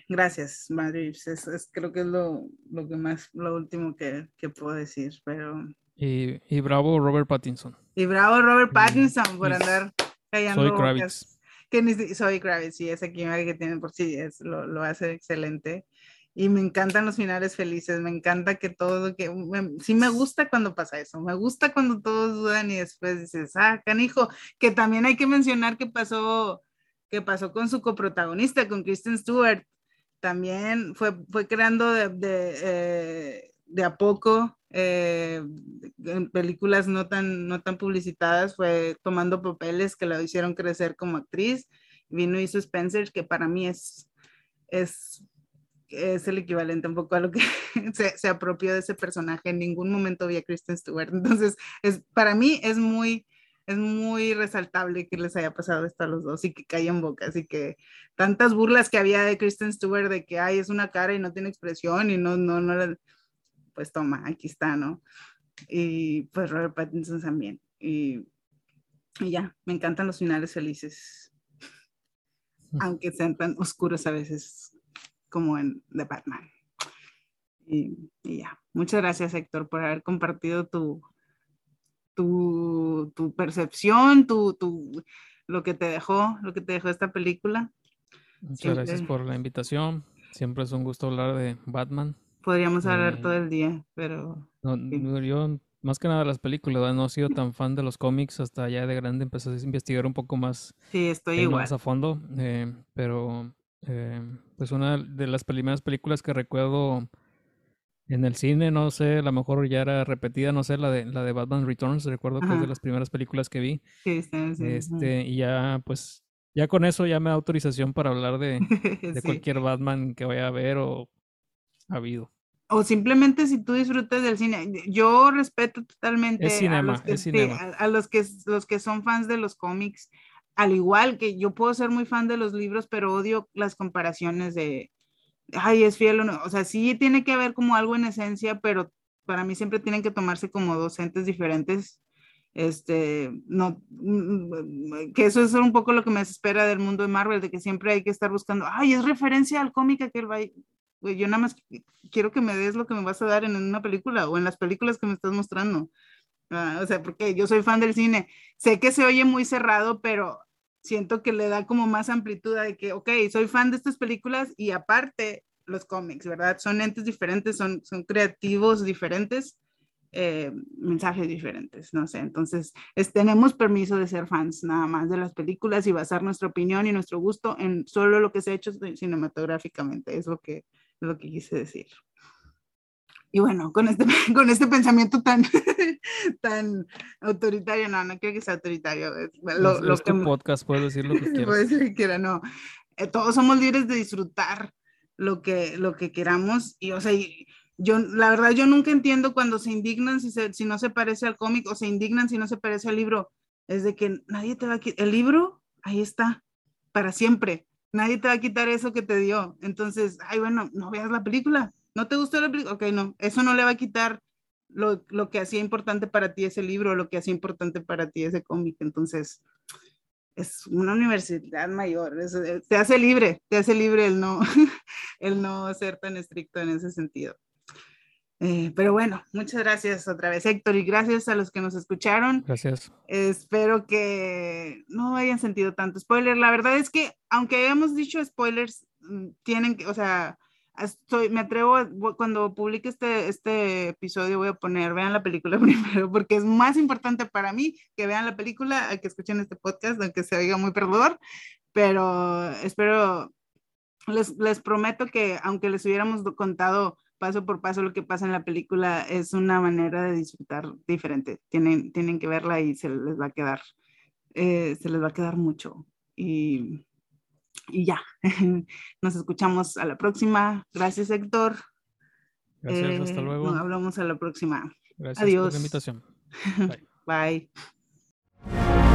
S1: Gracias, Madrid. Es, es- creo que es lo, lo que más, lo último que, que puedo decir. Pero.
S2: Y, y bravo Robert Pattinson.
S1: Y bravo Robert
S2: Y-
S1: Pattinson por
S2: y
S1: andar callando
S2: Soy. Kravitz.
S1: que ni soy Kravitz, sí, esa química que tienen por sí, es, lo, lo hace excelente. Y me encantan los finales felices, me encanta que todo, que sí me gusta cuando pasa eso, me gusta cuando todos dudan y después dices, ah, canijo, que también hay que mencionar que pasó, que pasó con su coprotagonista, con Kristen Stewart, también fue, fue creando de, de, eh, de a poco eh, en películas no tan, no tan publicitadas, fue tomando papeles que la hicieron crecer como actriz. Vino hizo Spencer, que para mí es, es, es el equivalente un poco a lo que *laughs* se, se apropió de ese personaje. En ningún momento vi a Kristen Stewart. *laughs* Entonces, es, para mí es muy, es muy resaltable que les haya pasado esto a los dos y que callen bocas y que tantas burlas que había de Kristen Stewart de que ay, es una cara y no tiene expresión y no, no, no, pues toma, aquí está, ¿no? Y pues Robert Pattinson también. Y, y ya, me encantan los finales felices, *laughs* aunque sean tan oscuros a veces como en The Batman. Y, y ya, muchas gracias Héctor por haber compartido tu, tu, tu percepción, tu, tu, lo que te dejó, lo que te dejó esta película.
S2: Muchas
S1: Siempre-
S2: gracias por la invitación. Siempre es un gusto hablar de Batman.
S1: Podríamos hablar
S2: Eh,
S1: todo el día, pero
S2: No, yo, más que nada las películas, no he sido tan fan de los cómics. Hasta ya de grande empecé a investigar un poco más,
S1: sí, estoy
S2: ahí
S1: igual.
S2: más a fondo. eh, pero, eh, pues una de las primeras películas que recuerdo en el cine, no sé, a lo mejor ya era repetida, no sé, la de, la de Batman Returns. Recuerdo que es de las primeras películas que vi.
S1: Sí, sí, sí,
S2: Este, y ya, pues, ya con eso ya me da autorización para hablar de, *laughs* de cualquier Batman que vaya a ver o ha habido.
S1: o simplemente si tú disfrutas del cine. Yo respeto totalmente
S2: cinema,
S1: a los que, a, a los que los que son fans de los cómics, al igual que yo puedo ser muy fan de los libros, pero odio las comparaciones de ay, es fiel o no. O sea, sí tiene que haber como algo en esencia, pero para mí siempre tienen que tomarse como dos entes diferentes. Este, no, mm, que eso es un poco lo que me espera del mundo de Marvel, de que siempre hay que estar buscando, ay, es referencia al cómic aquel, yo nada más quiero que me des lo que me vas a dar en una película o en las películas que me estás mostrando. Ah, o sea, porque yo soy fan del cine. Sé que se oye muy cerrado, pero siento que le da como más amplitud de que, ok, soy fan de estas películas y aparte los cómics, ¿verdad? Son entes diferentes, son, son creativos diferentes, eh, mensajes diferentes, no sé. Entonces, es, tenemos permiso de ser fans nada más de las películas y basar nuestra opinión y nuestro gusto en solo lo que se ha hecho cinematográficamente, es lo que, lo que quise decir. Y bueno, con este, *laughs* con este pensamiento tan, *laughs* tan autoritario, no, no creo que sea autoritario. Lo,
S2: es,
S1: lo
S2: es
S1: que
S2: tu podcast, puedes decir lo que *laughs* quieras.
S1: ser que quiera, no. Eh, todos somos libres de disfrutar lo que, lo que queramos. Y, o sea, y yo, la verdad, yo nunca entiendo cuando se indignan si, se- si no se parece al cómic o se indignan si no se parece al libro. Es de que nadie te va a quitar. El libro, ahí está, para siempre. Nadie te va a quitar eso que te dio. Entonces, ay, bueno, no veas la película. ¿No te gustó la película? Ok, no. Eso no le va a quitar lo, lo que hacía importante para ti ese libro, lo que hacía importante para ti ese cómic. Entonces, es una universidad mayor, es- eh, te hace libre, te hace libre el no, *laughs* el no ser tan estricto en ese sentido. Eh, pero bueno, muchas gracias otra vez Héctor y gracias a los que nos escucharon.
S2: Gracias.
S1: Espero que no hayan sentido tanto spoiler. La verdad es que aunque hayamos dicho spoilers, mm, tienen que, o sea, estoy, me atrevo, a- cuando publique este, este episodio voy a poner, vean la película *laughs* primero, porque es más importante para mí que vean la película que escuchen este podcast, aunque se oiga muy perdedor, pero espero, les, les prometo que aunque les hubiéramos do- contado paso por paso lo que pasa en la película, es una manera de disfrutar diferente. Tienen, tienen que verla y se les va a quedar eh, se les va a quedar mucho. Y, y ya, *laughs* nos escuchamos a la próxima. Gracias, Héctor.
S2: Gracias, hasta
S1: Eh,
S2: luego.
S1: Nos hablamos a la próxima.
S2: Gracias
S1: adiós.
S2: por la invitación. *laughs* Bye.
S1: Bye.